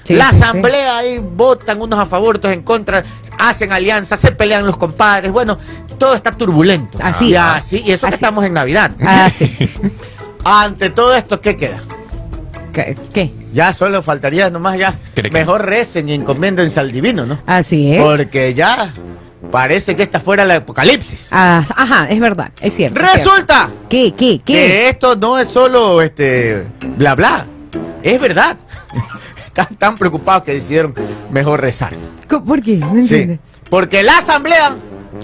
Sí, la asamblea ahí votan unos a favor, otros en contra, hacen alianzas, se pelean los compadres, bueno, todo está turbulento. Así. Y así, y eso que Así. estamos en Navidad. Ah, sí. [laughs] Ante todo esto, ¿qué queda? ¿Qué? qué? Ya solo faltaría nomás ya. ¿Cree que- Mejor recen y encomiéndense al divino, ¿no? Así es. Porque ya parece que esta fuera el apocalipsis. Ah, ajá, es verdad, es cierto. es cierto. Resulta ¿Qué, qué, qué? que esto no es solo este bla bla. Es verdad. Están tan preocupados que decidieron mejor rezar. ¿Por qué? No Sí. entiendo. Porque la asamblea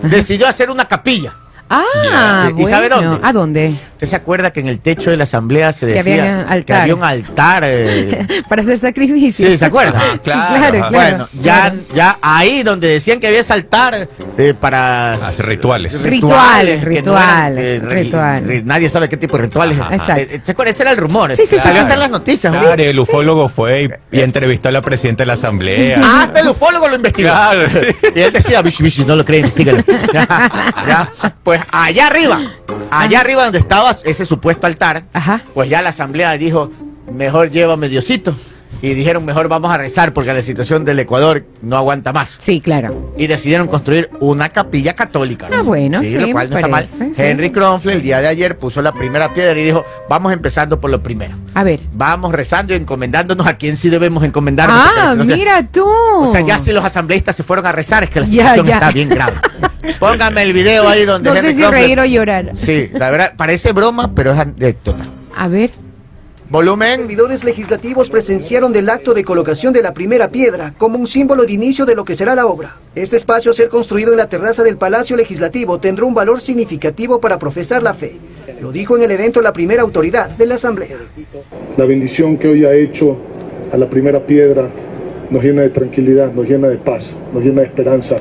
decidió hacer una capilla. Ah, ¿Y sabe bueno. dónde? ¿A dónde? ¿Usted se acuerda que en el techo de la asamblea se Que decía había un altar. que había un altar? eh, [laughs] Para hacer sacrificio. Sí, ¿se acuerda? Ah, [laughs] Sí, claro, claro, ajá. bueno, ya, claro. ya ahí donde decían que había ese altar eh, para Hacer rituales. Rituales, que no eran, rituales, ri- rituales. ri- nadie sabe qué tipo de rituales. Ajá. Exacto. Eh, ¿Se acuerda? Ese era el rumor. Sí, sí, sí, Salió sí. hasta en las noticias. ¿no? Claro, el ufólogo fue y, y entrevistó a la presidenta de la asamblea. [laughs] Ah, hasta el ufólogo lo investigó. Claro. Y él decía, bichi, bichi, no lo creen, investigalo. Pues allá arriba, allá arriba donde estaba ese supuesto altar, Ajá. pues ya la asamblea dijo, mejor llévame Diosito. Y dijeron, mejor vamos a rezar porque la situación del Ecuador no aguanta más. Sí, claro. Y decidieron construir una capilla católica. Ah, bueno, sí, lo cual no está mal. sí. Henry Kronfle el día de ayer puso la primera piedra y dijo, vamos empezando por lo primero. A ver. Vamos rezando y encomendándonos a quién sí debemos encomendarnos. Ah, si mira tú. o sea, ya si los asambleístas se fueron a rezar, es que la situación ya. está bien grave. [laughs] Póngame el video ahí donde No sé Henry si Kronfle- reír o llorar. Sí, la verdad, parece broma, pero es anécdota. A ver. Volumen. Servidores legislativos presenciaron del acto de colocación de la primera piedra como un símbolo de inicio de lo que será la obra. Este espacio a ser construido en la terraza del Palacio Legislativo tendrá un valor significativo para profesar la fe. Lo dijo en el evento la primera autoridad de la Asamblea. La bendición que hoy ha hecho a la primera piedra nos llena de tranquilidad, nos llena de paz, nos llena de esperanza,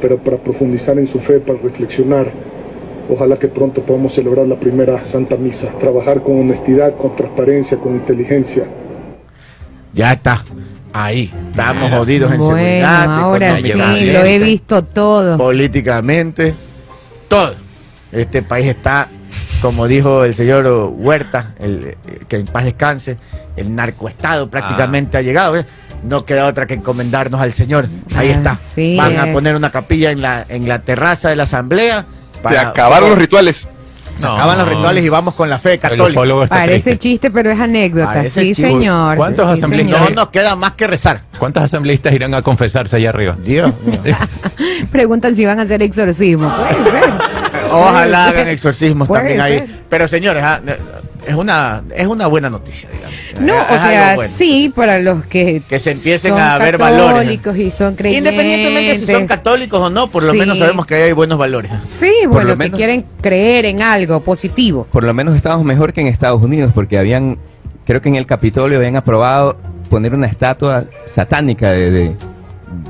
pero para profundizar en su fe, para reflexionar, ojalá que pronto podamos celebrar la primera Santa Misa, trabajar con honestidad, con transparencia, con inteligencia. Ya está. Ahí. Estamos jodidos en Bueno, seguridad. ahora sí, lo he visto todo. Políticamente. Todo. Este país está, como dijo el señor Huerta, el, eh, que en paz descanse, el narcoestado prácticamente ha llegado. ¿eh? No queda otra que encomendarnos al Señor. Ahí está. Así Van a es. poner una capilla en la, en la terraza de la asamblea. Se acabaron los rituales. Se acaban los rituales y vamos con la fe católica. Parece triste. chiste, pero es anécdota. Parece sí, chiste. señor. ¿Cuántos Sí, asambleístas. No nos queda más que rezar. ¿Cuántos asambleístas irán a confesarse allá arriba? Dios [laughs] mío. [laughs] Preguntan si van a hacer exorcismo. Puede ser. Ojalá hagan exorcismos Puede también ahí. Pero señores, ah, es una es una buena noticia, digamos. No, Es o sea, bueno. sí, para los que, Que se empiecen son a ver valores. católicos y son creyentes. Independientemente si son católicos o no, por lo Sí. menos sabemos que ahí hay buenos valores. Sí, Por bueno, lo que menos- quieren creer en algo positivo. Por lo menos estamos mejor que en Estados Unidos, porque habían, creo que en el Capitolio habían aprobado poner una estatua satánica de, de,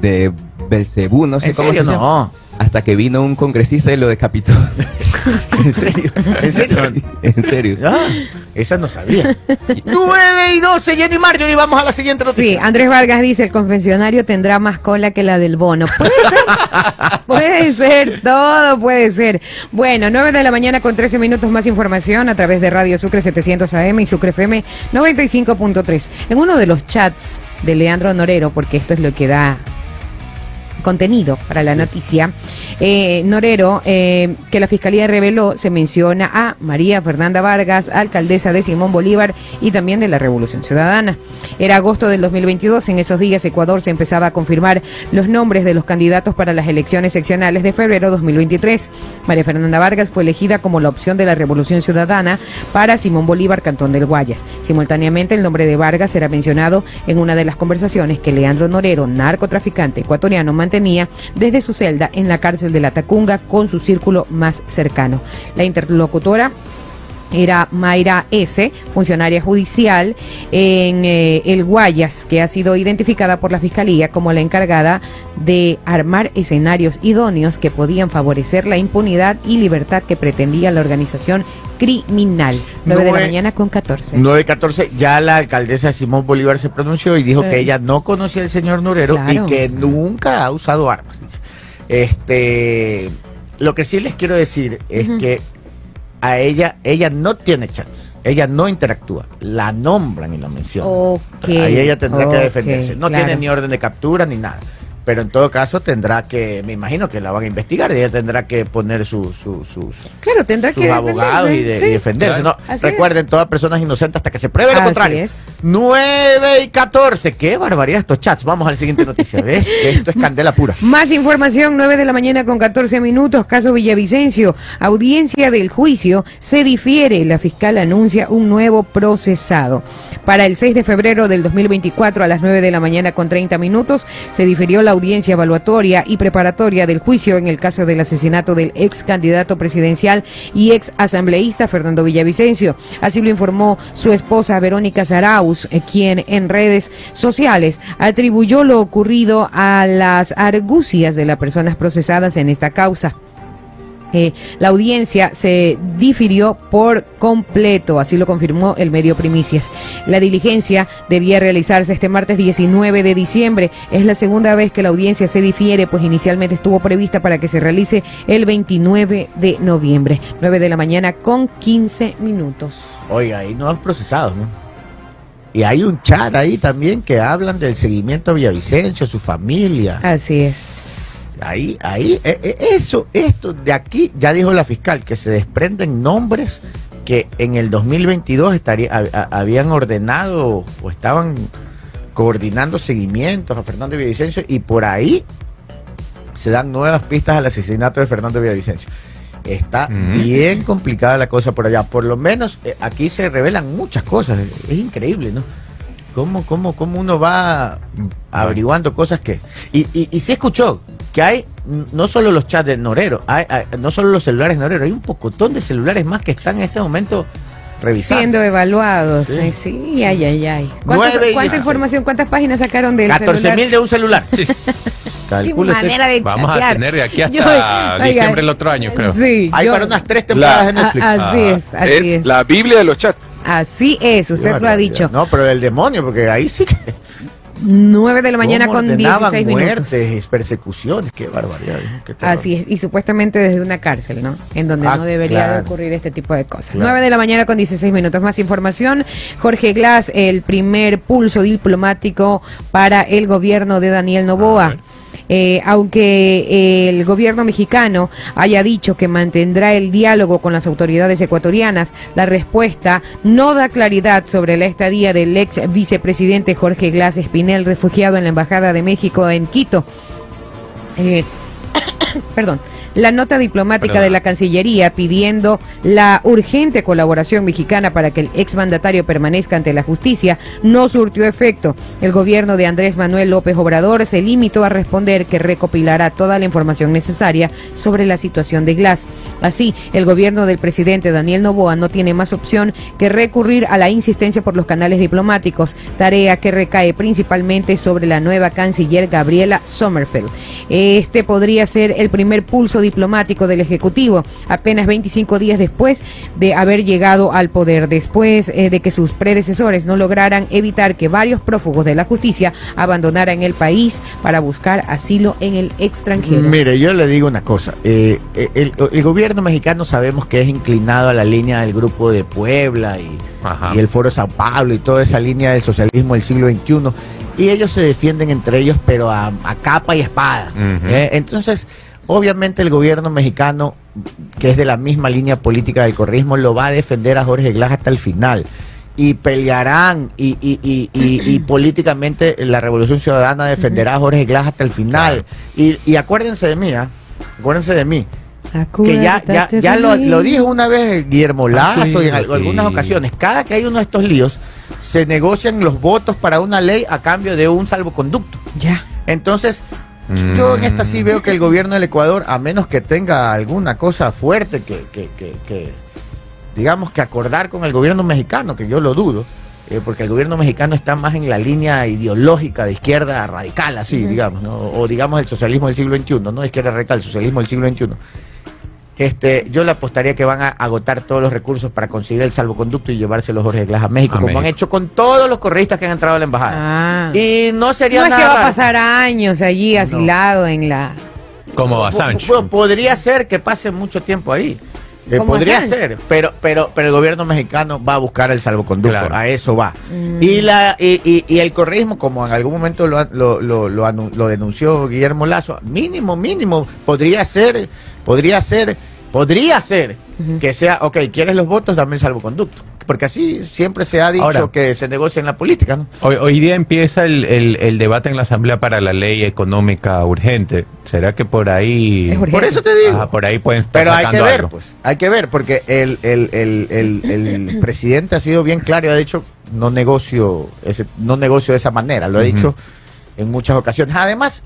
de Belcebú, no sé ¿En cómo serio? se llama. No. Hasta que vino un congresista y lo decapitó. [laughs] ¿En serio? ¿En serio? en serio. Ah, esa no sabía. 9 y 12, Jenny Marjorie, vamos a la siguiente Sí, noticia. Andrés Vargas dice, el confesionario tendrá más cola que la del bono. Puede ser, puede ser, todo puede ser. Bueno, 9 de la mañana con 13 minutos más información a través de Radio Sucre 700 AM y Sucre FM 95.3. En uno de los chats de Leandro Norero, porque esto es lo que da contenido para la noticia, eh, Norero, eh, que la Fiscalía reveló, se menciona a María Fernanda Vargas, alcaldesa de Simón Bolívar y también de la Revolución Ciudadana. Era agosto del 2022, en esos días Ecuador se empezaba a confirmar los nombres de los candidatos para las elecciones seccionales de febrero 2023. María Fernanda Vargas fue elegida como la opción de la Revolución Ciudadana para Simón Bolívar, Cantón del Guayas. Simultáneamente, el nombre de Vargas era mencionado en una de las conversaciones que Leandro Norero, narcotraficante ecuatoriano, mantenía desde su celda en la cárcel de la Tacunga con su círculo más cercano. La interlocutora era Mayra S., funcionaria judicial en eh, el Guayas, que ha sido identificada por la Fiscalía como la encargada de armar escenarios idóneos que podían favorecer la impunidad y libertad que pretendía la organización criminal. 9 de la mañana con 14. 9 y 14, ya la alcaldesa Simón Bolívar se pronunció y dijo que ella no conocía al señor Norero Claro. y que nunca ha usado armas. Este, lo que sí les quiero decir es que a ella, ella no tiene chance, ella no interactúa, la nombran y la mencionan. Ahí ella tendrá que defenderse. No claro. tiene ni orden de captura ni nada. Pero en todo caso tendrá que, me imagino que la van a investigar, y ella tendrá que poner su, su- sus, Claro, tendrá sus que abogados y, de- defenderse, y defenderse. Claro. ¿no? Así Recuerden, toda persona es inocente hasta que se pruebe lo Así contrario. es. 9 y 14, qué barbaridad estos chats. Vamos a la siguiente noticia. [laughs] ¿Ves? Esto es candela pura. Más información, 9 de la mañana con 14 minutos, caso Villavicencio, audiencia del juicio, se difiere, la fiscal anuncia un nuevo procesado. Para el 6 de febrero del 2024 a las 9 de la mañana con 30 minutos, se difirió la audiencia evaluatoria y preparatoria del juicio en el caso del asesinato del ex candidato presidencial y ex asambleísta Fernando Villavicencio. Así lo informó su esposa Verónica Saraus, eh, quien en redes sociales atribuyó lo ocurrido a las argucias de las personas procesadas en esta causa. Eh, la audiencia se difirió por completo, así lo confirmó el medio Primicias. La diligencia debía realizarse este martes 19 de diciembre. Es la segunda vez que la audiencia se difiere, pues inicialmente estuvo prevista para que se realice el 29 de noviembre, 9 de la mañana con 15 minutos. Oiga, hay nuevos procesados, ¿no? Y hay un chat ahí también que hablan del seguimiento a Villavicencio, su familia. Así es. Ahí, ahí, eh, eh, eso, esto de aquí, ya dijo la fiscal, que se desprenden nombres que en el 2022 estaría, hab- ha- habían ordenado o estaban coordinando seguimientos a Fernando Villavicencio y por ahí se dan nuevas pistas al asesinato de Fernando Villavicencio. Está Ujú. bien complicada la cosa por allá. Por lo menos eh, aquí se revelan muchas cosas. Es increíble, ¿no? ¿Cómo, cómo, cómo uno va averiguando cosas que... Y, y, y sí escuchó que hay no solo los chats de Norero, hay, hay- no solo los celulares de Norero, hay un pocotón de celulares más que están en este momento revisando. Siendo evaluados. Sí. eh, Sí, ay, ay, ay. ¿Cuánta, información, cuántas páginas sacaron del 14 celular? mil de un celular. [laughs] Sí. Usted. manera de Vamos a chatear. tener de aquí hasta Yo- oiga, diciembre del otro año, creo. Sí, Hay yo- para unas tres temporadas de Ah, Netflix. así Ah, es, así es, es. la Biblia de los chats. Así es, usted lo ha dicho. No, pero del demonio, porque ahí sí que... 9 de la mañana ¿Cómo con ordenaban 16 minutos. muertes, persecuciones, qué barbaridad. ¿no? Qué. Así es, y supuestamente desde una cárcel, ¿no? En donde Ah, no debería de claro. ocurrir este tipo de cosas. Claro. 9 de la mañana con 16 minutos. Más información. Jorge Glass, el primer pulso diplomático para el gobierno de Daniel A Novoa. ver. Eh, aunque el gobierno mexicano haya dicho que mantendrá el diálogo con las autoridades ecuatorianas, la respuesta no da claridad sobre la estadía del ex vicepresidente Jorge Glass Espinel, refugiado en la Embajada de México en Quito. Eh, [coughs] perdón, la nota diplomática Perdón. de la Cancillería pidiendo la urgente colaboración mexicana para que el exmandatario permanezca ante la justicia no surtió efecto. El gobierno de Andrés Manuel López Obrador se limitó a responder que recopilará toda la información necesaria sobre la situación de Glass. Así, el gobierno del presidente Daniel Novoa no tiene más opción que recurrir a la insistencia por los canales diplomáticos, tarea que recae principalmente sobre la nueva canciller Gabriela Sommerfeld. Este podría ser el primer pulso diplomático del Ejecutivo, apenas 25 días después de haber llegado al poder, después eh, de que sus predecesores no lograran evitar que varios prófugos de la justicia abandonaran el país para buscar asilo en el extranjero. Mire, yo le digo una cosa. eh, eh, el, el gobierno mexicano sabemos que es inclinado a la línea del Grupo de Puebla y, el Foro Sao Paulo y toda esa línea del socialismo del siglo XXI. Y ellos se defienden entre ellos, pero a, a capa y espada. ¿eh? Entonces, obviamente el gobierno mexicano, que es de la misma línea política del correísmo, lo va a defender a Jorge Glass hasta el final. Y pelearán y, y, y, y- y [clears throat] políticamente la Revolución Ciudadana defenderá a Jorge Glass hasta el final. Y, y acuérdense de mí, ¿ah? acuérdense de mí, que ya, ya, ya lo, lo dijo una vez Guillermo Lazo y en algunas ocasiones. Cada que hay uno de estos líos, se negocian los votos para una ley a cambio de un salvoconducto. Ya. Entonces, yo en esta Mm. sí veo que el gobierno del Ecuador, a menos que tenga alguna cosa fuerte que, que, que, que, digamos que acordar con el gobierno mexicano, que yo lo dudo, eh, porque el gobierno mexicano está más en la línea ideológica de izquierda radical, así, digamos, ¿no? o digamos el socialismo del siglo XXI, no izquierda radical, el socialismo del siglo XXI. Este, yo le apostaría que van a agotar todos los recursos para conseguir el salvoconducto y llevárselo Jorge Glass a México, A como han hecho con todos los correístas que han entrado a la embajada. Ah. Y no no sería es que nada va a pasar años allí asilado en la... Como Assange. po- podría ser que pase mucho tiempo ahí. Eh, podría Assange. ser, pero, pero, pero el gobierno mexicano va a buscar el salvoconducto, Claro. a eso va. Mm. Y, la, y, y- y el correísmo, como en algún momento lo, lo, lo, lo lo denunció Guillermo Lazo, mínimo, mínimo, podría ser, podría ser, podría ser que sea, ok, ¿quieres los votos? Dame el salvoconducto. Porque así siempre se ha dicho Ahora- que se negocia en la política, ¿no? Hoy, hoy día empieza el, el- el debate en la Asamblea para la ley económica urgente. ¿Será que por ahí... Es. Por eso te digo. Ajá, por ahí pueden estar Pero hay que ver, algo. pues, hay que ver, porque el, el, el, el, el [laughs] presidente ha sido bien claro y ha dicho no negocio, ese, no negocio de esa manera, lo ha dicho en muchas ocasiones. Además,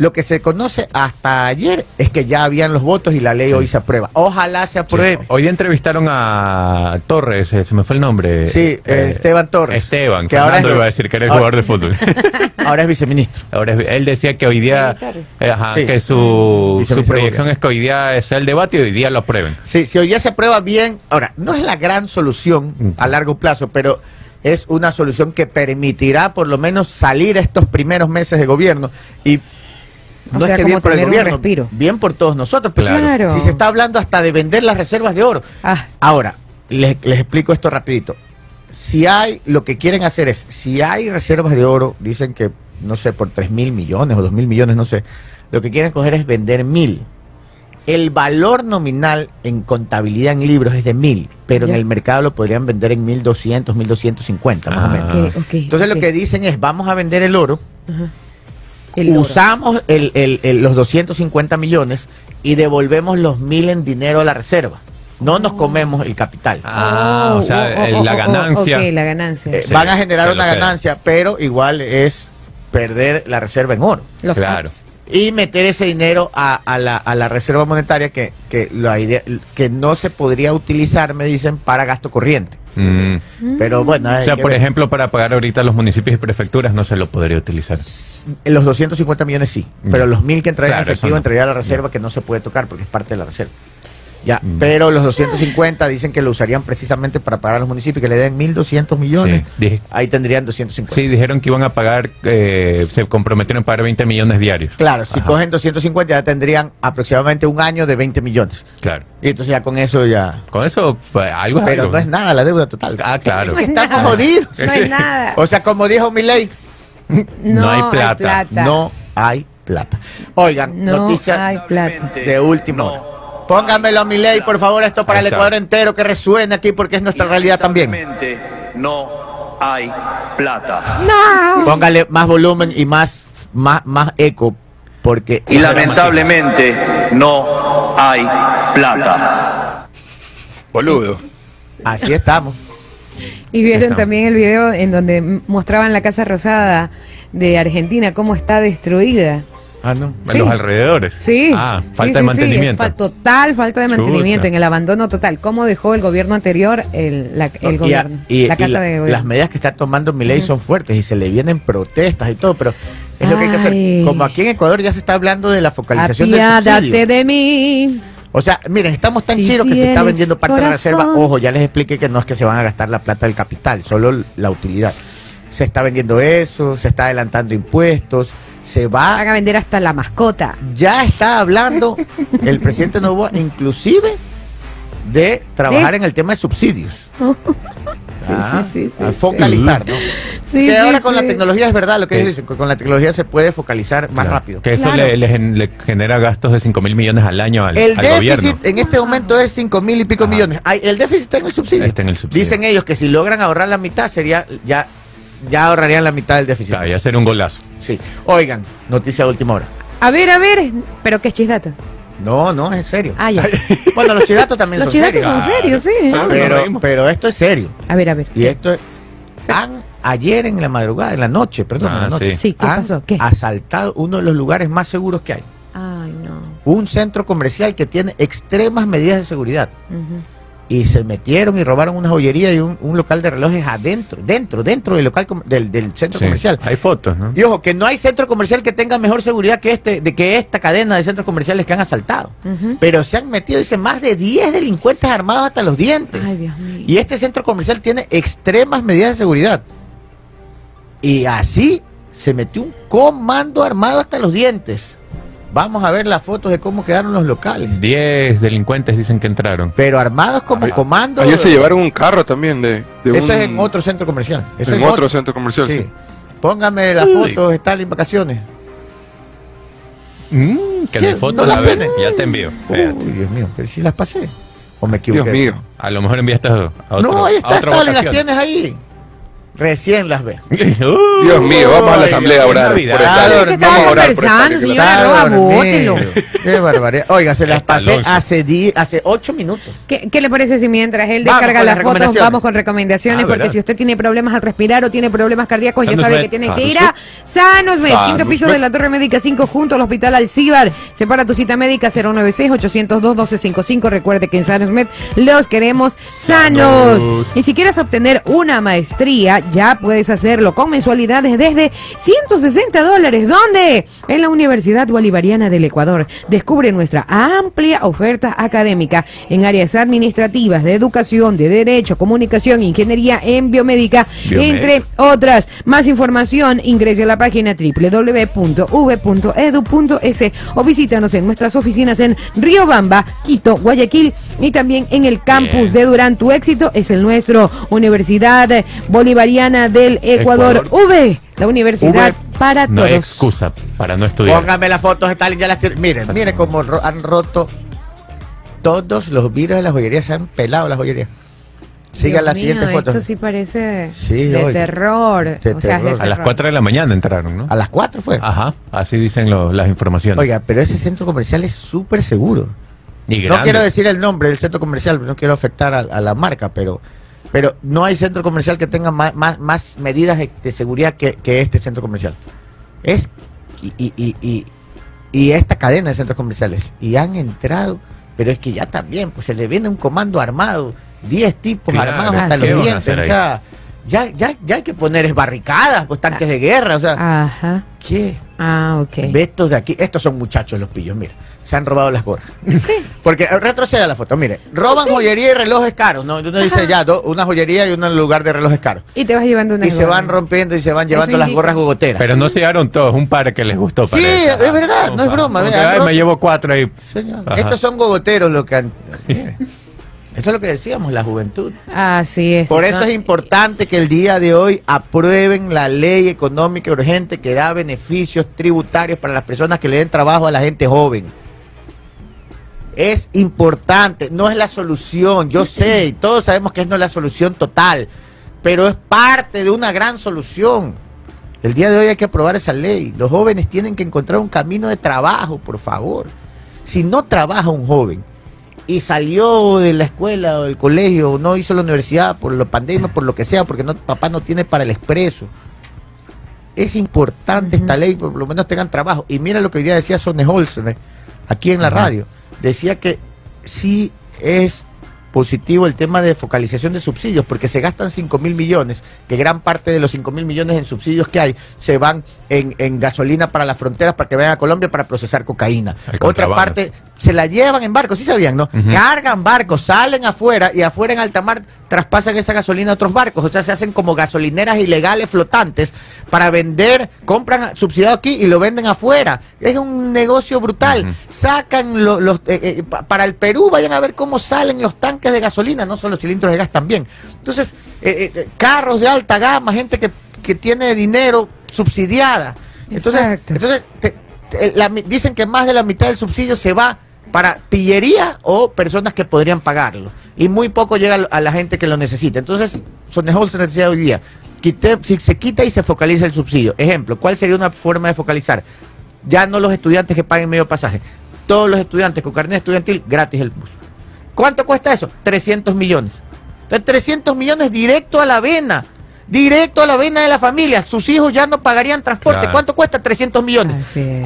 lo que se conoce hasta ayer es que ya habían los votos y la ley hoy se aprueba. Ojalá se Sí. apruebe. Hoy día entrevistaron a Torres, eh, se me fue el nombre. Sí, eh, Esteban Torres. Esteban, Que que ahora es- iba a decir que era el ahora- jugador de fútbol. [laughs] Ahora es viceministro. Ahora es- él decía que hoy día, eh, ajá, Sí. que su, su proyección es que hoy día sea el debate y hoy día lo aprueben. Sí, si hoy día se aprueba bien, ahora, no es la gran solución a largo plazo, pero es una solución que permitirá por lo menos salir estos primeros meses de gobierno y O no sea, es que bien por el gobierno, bien por todos nosotros. Pues, Claro. Si se está hablando hasta de vender las reservas de oro. Ah, Ahora, les, les explico esto rapidito. Si hay, lo que quieren hacer es, si hay reservas de oro, dicen que, no sé, por 3 mil millones o 2 mil millones, no sé, lo que quieren coger es vender mil. El valor nominal en contabilidad en libros es de mil, pero Ya. en el mercado lo podrían vender en 1200, 1250 más o Ah. menos. Entonces lo que dicen es, vamos a vender el oro. El usamos el- el- el- los 250 millones y devolvemos los mil en dinero a la reserva. No nos comemos el capital. Ah, o sea, oh, oh, la oh, ganancia. ok, la ganancia. Eh, Sí, van a generar una ganancia, pero igual es perder la reserva en oro. Los claro. apps. Y meter ese dinero a, a la, a la reserva monetaria que, que, la idea, que no se podría utilizar, me dicen, para gasto corriente. Mm. Pero bueno, O sea, por ver. ejemplo, para pagar ahorita los municipios y prefecturas no se lo podría utilizar. los 250 millones sí, pero los mil que entrarían Claro, en efectivo no. entraría a la reserva que no se puede tocar porque es parte de la reserva. Ya, Mm. pero los 250 dicen que lo usarían precisamente para pagar a los municipios que le den 1.200 millones. Sí, dije- Ahí tendrían 250. Sí, dijeron que iban a pagar, eh, se comprometieron a pagar 20 millones diarios. Claro, si cogen 250 ya tendrían aproximadamente un año de 20 millones. Claro. Y entonces ya con eso ya... Con eso, pues, algo es Pero algo. no es nada la deuda total. Ah, claro. Es que estamos nada. jodidos. No hay nada. O sea, como dijo mi ley, No hay plata. no hay plata. Oigan, No noticia hay plata. de último. hora. Póngamelo a mi ley, por favor, esto para el. Ecuador entero, que resuene aquí porque es nuestra realidad también. Lamentablemente, No hay plata. No. Póngale más volumen y más, más, más eco, porque... Y lamentablemente no hay plata. Boludo. Así estamos. Y vieron Estamos. también el video en donde mostraban la Casa Rosada de Argentina, cómo está destruida. Ah, no. Sí. En los alrededores. Sí. Ah, falta sí, de mantenimiento. fa- total falta de Chuta. mantenimiento, en el abandono total. ¿Cómo dejó el gobierno anterior el, la, el Y a- gobierno? y- la y Casa la- de las Gobierno. medidas que está tomando mi ley son fuertes y se le vienen protestas y todo, pero es lo que hay que hacer. Como aquí en Ecuador ya se está hablando de la focalización del Apiádate subsidio. de mí. O sea, miren, estamos tan Si chiros que se está vendiendo parte de la reserva. Ojo, ya les expliqué que no es que se van a gastar la plata del capital, solo la utilidad. Se está vendiendo eso, se está adelantando impuestos, se va Van a vender hasta la mascota. ya está hablando el presidente Novoa inclusive de trabajar ¿Eh? en el tema de subsidios. [laughs] Ah, sí, sí, sí, a sí. focalizar, ¿no? Que sí, ahora con la tecnología es verdad lo que dicen, que con la tecnología se puede focalizar más Claro. rápido. Que eso Claro. le, le gen- le genera gastos de 5 mil millones al año al, El al déficit gobierno. en este momento es 5 mil y pico Ajá. millones. Ay, el déficit está en el subsidio. Está en el subsidio. Dicen ellos que si logran ahorrar la mitad sería ya ya ahorrarían la mitad del déficit. Claro, y hacer un golazo. Sí. Oigan, noticia de última hora. A ver, a ver, pero qué chisdata. No, no, es en serio. Ah, ya. [laughs] Bueno, los chidatos también Los son chidatos serios. son serios, sí. Pero, pero esto es serio. A ver, a ver. Y esto es. Han, ayer en la madrugada, en la noche, perdón, en Ah, la noche. sí. ¿qué han pasó? ¿Qué? asaltado uno de los lugares más seguros que hay. Ay, no. Un centro comercial que tiene extremas medidas de seguridad. Ujú. Y se metieron y robaron una joyería y un, un local de relojes adentro, dentro, dentro del local del, del centro Sí. comercial. Hay fotos, ¿no? Y ojo, que no hay centro comercial que tenga mejor seguridad que este, de que esta cadena de centros comerciales que han asaltado. Pero se han metido, dice, más de 10 delincuentes armados hasta los dientes. Ay, Dios mío. Y este centro comercial tiene extremas medidas de seguridad. Y así se metió un comando armado hasta los dientes. Vamos a ver las fotos de cómo quedaron los locales. 10 delincuentes dicen que entraron. Pero armados como Ay, comando. Ayer se llevaron un carro también de, de Eso un- es en otro centro comercial. Eso en es otro centro comercial. Sí. sí. Póngame las Uy. fotos, Stalin vacaciones. Mm, que ¿Qué? de fotos, ¿No las a ver, tiene? ya te envío. Uy, Espérate. Dios mío, pero si las pasé. ¿O me Dios equivoqué? mío. A lo mejor enviaste a otro, no, ahí a está, otra Stalin, las tienes ahí. Recién las ve. [laughs] Dios mío, vamos a la asamblea a orar. Navidad. por esta- vamos a orar por esta señora. mío. Qué barbaridad. Oiga, se las pasé hace, di- hace ocho minutos. ¿Qué, qué le parece si mientras él descarga las las fotos recomendaciones. vamos con recomendaciones? Ah, porque ¿verdad? si usted tiene problemas al respirar o tiene problemas cardíacos, ya sabe Med. que tiene que ir a Sanos Med, Sanos quinto piso Med. de la Torre Médica 5 junto al Hospital Alcíbar. Separa tu cita médica 096-802-1255. Recuerde que en Sanos Med los queremos sanos. Sanos. Y si quieres obtener una maestría, ya puedes hacerlo con mensualidades desde 160 dólares. ¿Dónde? En la Universidad Bolivariana del Ecuador. Descubre nuestra amplia oferta académica en áreas administrativas, de educación, de derecho, comunicación, ingeniería en biomédica, Biomédica. entre otras. Más información, ingrese a la página www.v.edu.es o visítanos en nuestras oficinas en Riobamba, Quito, Guayaquil y también en el campus Bien. de Durán. Tu éxito es el nuestro. Universidad Bolivariana del Ecuador. Ecuador. V, la universidad V, para No todos. excusa para no estudiar. Póngame las fotos, Stalin, ya las tiene. Miren, miren cómo ro- han roto todos los vidrios de la joyería, se han pelado las joyerías. Siga Dios las siguientes fotos. Esto sí parece Sí, de oye. terror. De o sea, es de terror. A las terror. 4 de la mañana entraron, ¿no? A las 4 fue. Ajá, así dicen lo- las informaciones. Oiga, pero ese centro comercial es súper seguro. y No quiero decir el nombre del centro comercial, no quiero afectar a, a la marca, pero pero no hay centro comercial que tenga más, más, más medidas de, seguridad que, que este centro comercial. Es y, y, y, y, esta cadena de centros comerciales. Y han entrado, pero es que ya también, pues se le viene un comando armado, 10 tipos Claro, armados hasta ¿qué los dientes. Ya, ya, ya hay que poner barricadas, pues tanques de guerra, o sea, Ajá. ¿qué? Ah, ok. Ve estos de aquí, estos son muchachos los pillos, mira, se han robado las gorras. [laughs] Porque eh, retroceda la foto, mire, roban joyería y relojes caros, ¿no? Uno dice ya, do- una joyería y en lugar de relojes caros. Y te vas llevando una Y se van rompiendo y se van llevando Eso las gorras gogoteras. Pero no se llevaron todos, un par que les gustó. Sí, parece. es verdad, no es Un broma, que, ay, me llevo cuatro ahí. Señor, Ajá. estos son gogoteros lo que han... [laughs] Esto es lo que decíamos, la juventud. Así es. Por eso ¿no? es importante que el día de hoy aprueben la ley económica urgente que da beneficios tributarios para las personas que le den trabajo a la gente joven. Es importante, no es la solución, yo [clears throat] sé, y todos sabemos que no es la solución total, pero es parte de una gran solución. El día de hoy hay que aprobar esa ley. Los jóvenes tienen que encontrar un camino de trabajo, por favor. Si no trabaja un joven y salió de la escuela o del colegio o no hizo la universidad por la pandemia, por lo que sea, porque no, papá no tiene para el expreso. Es importante esta ley, por lo menos tengan trabajo. Y mira lo que hoy día decía Sonne Holzner, aquí en la radio. Decía que sí es positivo el tema de focalización de subsidios, porque se gastan 5 mil millones, que gran parte de los 5 mil millones en subsidios que hay se van en, en gasolina para las fronteras para que vayan a Colombia para procesar cocaína. Otra parte se la llevan en barcos, sí sabían, ¿no? Cargan barcos, salen afuera y afuera en alta mar traspasan esa gasolina a otros barcos, o sea, se hacen como gasolineras ilegales flotantes para vender, compran subsidiado aquí y lo venden afuera. Es un negocio brutal. Sacan lo- los eh, eh, pa- para el Perú, vayan a ver cómo salen los tanques de gasolina, no solo cilindros de gas también. Entonces, eh, eh, carros de alta gama, gente que, que tiene dinero subsidiada. Entonces, Exacto. entonces te- te- la dicen que más de la mitad del subsidio se va para pillería o personas que podrían pagarlo. Y muy poco llega a la gente que lo necesita. Entonces, Sonejol se decía hoy día, quite- si se quita y se focaliza el subsidio. Ejemplo, ¿cuál sería una forma de focalizar? Ya no los estudiantes que paguen medio pasaje. Todos los estudiantes con carnet estudiantil, gratis el bus. ¿Cuánto cuesta eso? 300 millones. Entonces, 300 millones directo a la vena. Directo a la vena de la familia. Sus hijos ya no pagarían transporte. Claro. ¿Cuánto cuesta? 300 millones.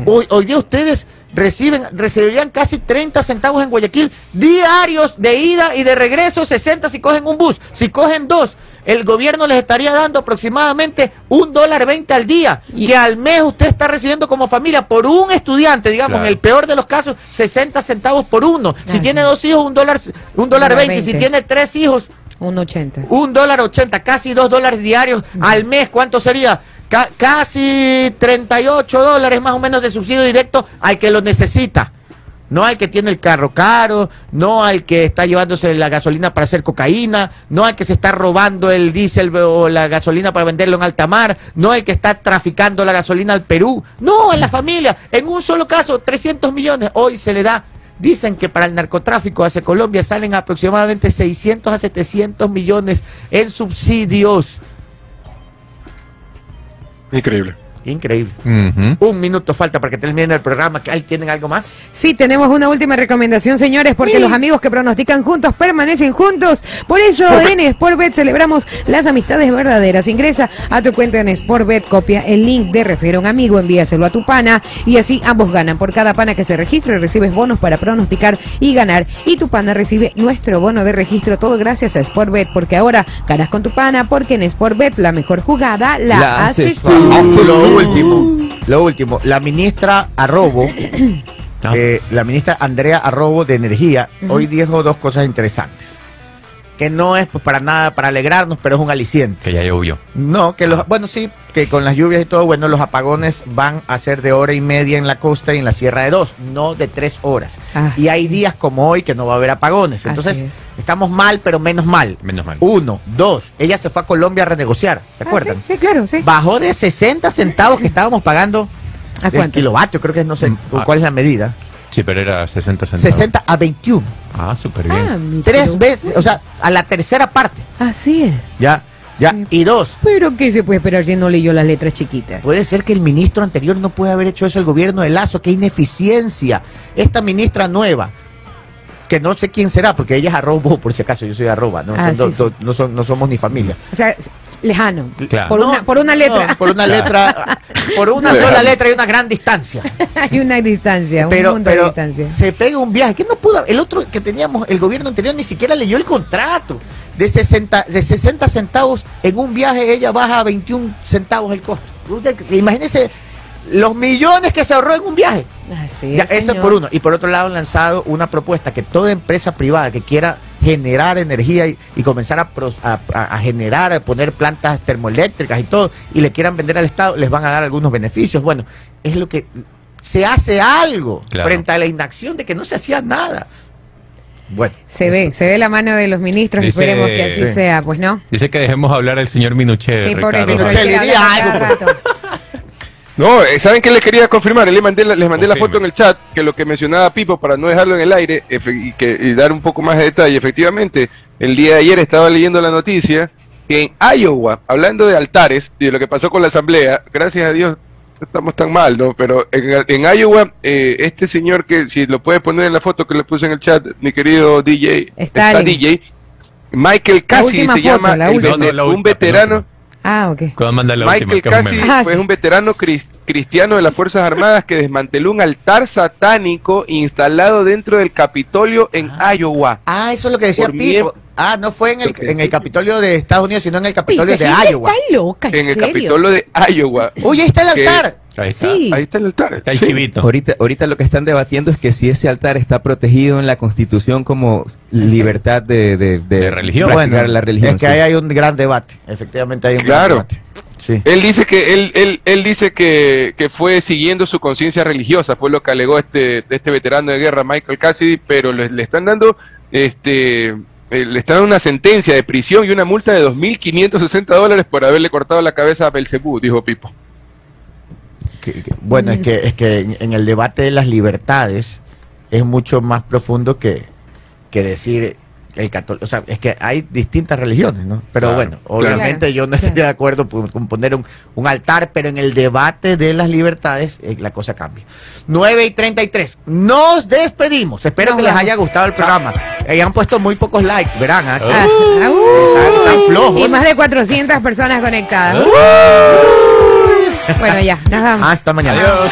Hoy, hoy día ustedes reciben, recibirían casi 30 centavos en Guayaquil diarios de ida y de regreso, 60 si cogen un bus. Si cogen dos, el gobierno les estaría dando aproximadamente un dólar 20 al día. Y- Que al mes usted está recibiendo como familia por un estudiante, digamos, Claro. en el peor de los casos, 60 centavos por uno. Si tiene dos hijos, un dólar, un dólar Dólar 20. Si 20. tiene tres hijos, Un 80. un dólar ochenta, casi dos dólares diarios al mes. ¿Cuánto sería? Ca- casi 38 dólares más o menos de subsidio directo al que lo necesita. No al que tiene el carro caro, no al que está llevándose la gasolina para hacer cocaína, no al que se está robando el diésel o la gasolina para venderlo en alta mar, no al que está traficando la gasolina al Perú, no, a la familia. En un solo caso, 300 millones. Hoy se le da, dicen que para el narcotráfico hacia Colombia salen aproximadamente 600 a 700 millones en subsidios. Не. Increíble. Un minuto falta para que termine el programa. ¿Ahí tienen algo más? Sí, tenemos una última recomendación, señores, porque los amigos que pronostican juntos permanecen juntos. Por eso en Sportbet celebramos las amistades verdaderas. Ingresa a tu cuenta en Sportbet, copia el link de refiere a un amigo, envíaselo a tu pana y así ambos ganan. Por cada pana que se registre recibes bonos para pronosticar y ganar. Y tu pana recibe nuestro bono de registro, todo gracias a Sportbet, porque ahora ganas con tu pana, porque en Sportbet la mejor jugada la, La haces haces tú. Último, lo último. La ministra Arrobo, [clears throat] eh, la ministra Andrea Arrobo de Energía, hoy dijo dos cosas interesantes. Que no es pues, para nada para alegrarnos, pero es un aliciente. Que ya llovió. No, que los, bueno, sí, que con las lluvias y todo, bueno, los apagones van a ser de hora y media en la costa y en la sierra de dos, no de tres horas. Ah. Y hay días como hoy que no va a haber apagones. Entonces, es. estamos mal, pero menos mal. Menos mal. Uno, dos, ella se fue a Colombia a renegociar, ¿se Ah, acuerdan? sí, sí, claro, sí. Bajó de 60 centavos que estábamos pagando ¿A el cuánto? kilovatio, creo que no sé Mm, ah. cuál es la medida. Sí, pero era 60 centavos. 60 a 21. Ah, súper bien. Ah, Tres pero- veces, o sea, a la tercera parte. Así es. Ya, ya. Y dos, Pero ¿qué se puede esperar si no leyó las letras chiquitas? Puede ser que el ministro anterior no puede haber hecho eso el gobierno de Lazo, qué ineficiencia. Esta ministra nueva, que no sé quién será, porque ella es arrobo, [laughs] por si acaso, yo soy arroba, no, Ah, Son sí, do- sí. do- no, son- no somos ni familia. O sea, lejano. Claro. Por, No, una, por una letra. no, por una Claro. letra, por una Lejano. sola letra y una gran distancia. [laughs] Hay una distancia, un Pero, mundo de pero distancia. se pega un viaje. que no pudo? El otro que teníamos, el gobierno anterior, ni siquiera leyó el contrato. De 60, de 60 centavos en un viaje, ella baja a 21 centavos el costo. Usted, Imagínese los millones que se ahorró en un viaje. Así Ya, es, eso señor. por uno. Y por otro lado han lanzado una propuesta que toda empresa privada que quiera generar energía y, y comenzar a, generar, a poner plantas termoeléctricas y todo, y le quieran vender al Estado, les van a dar algunos beneficios. Bueno, es lo que se hace algo Claro. frente a la inacción de que no se hacía nada. Bueno, Se ve, se ve la mano de los ministros, Dice- esperemos que así Sí. sea, pues no. Dice que dejemos hablar al señor Minuchet. Sí, Ricardo. pobrecito. Minuchet, le quiere diría algo. No, eh, ¿saben qué les quería confirmar? Les mandé la, les mandé la foto en el chat, que lo que mencionaba Pipo, para no dejarlo en el aire efe- y, que, y dar un poco más de detalle, efectivamente, el día de ayer estaba leyendo la noticia que en Iowa, hablando de altares y de lo que pasó con la asamblea, gracias a Dios no estamos tan mal, ¿no? Pero en, en Iowa, eh, este señor que, si lo puedes poner en la foto que le puse en el chat, mi querido DJ, está Stalin. DJ, Michael Cassidy última se foto, llama, el No, no, un veterano. Ah, ok. ¿Cómo manda la última? Michael es un. Ah, fue un veterano cris- cristiano de las Fuerzas Armadas que desmanteló un altar satánico instalado dentro del Capitolio en Iowa. ah, eso es lo que decía Pipo. Ah, no fue en el, en el. Capitolio de Estados Unidos, sino en el Capitolio de Iowa. está loca, ¿en, En el serio? Capitolio de Iowa. Oye, ahí está el Que- altar. Ahí está. Sí. Ahí está el altar. Está el Sí. chivito. Ahorita, ahorita lo que están debatiendo es que si ese altar está protegido en la Constitución como libertad de, de, De religión. practicar Bueno, la religión. es que sí. ahí hay un gran debate. Efectivamente hay un Claro. gran debate. Sí. Él dice que él, él, él dice que, que fue siguiendo su conciencia religiosa, fue lo que alegó este, este veterano de guerra Michael Cassidy, pero le, le están dando este le están dando una sentencia de prisión y una multa de 2.560 dólares por haberle cortado la cabeza a Belcebú, dijo Pipo. Que- que- bueno, es que, es que en, en el debate de las libertades es mucho más profundo que, que decir el católico. O sea, es que hay distintas religiones, ¿no? Pero Claro, bueno, obviamente Claro, yo no estoy claro. de acuerdo con, poner un, un altar, pero en el debate de las libertades eh, la cosa cambia. 9 y 33. Nos despedimos. Espero Nos que les haya gustado el programa. Eh, han puesto muy pocos likes, verán. ¿ah? Ah, ah, uh. Están- están flojos. Y más de 400 personas conectadas. Bueno, ya, nos vamos. Hasta mañana. Adiós.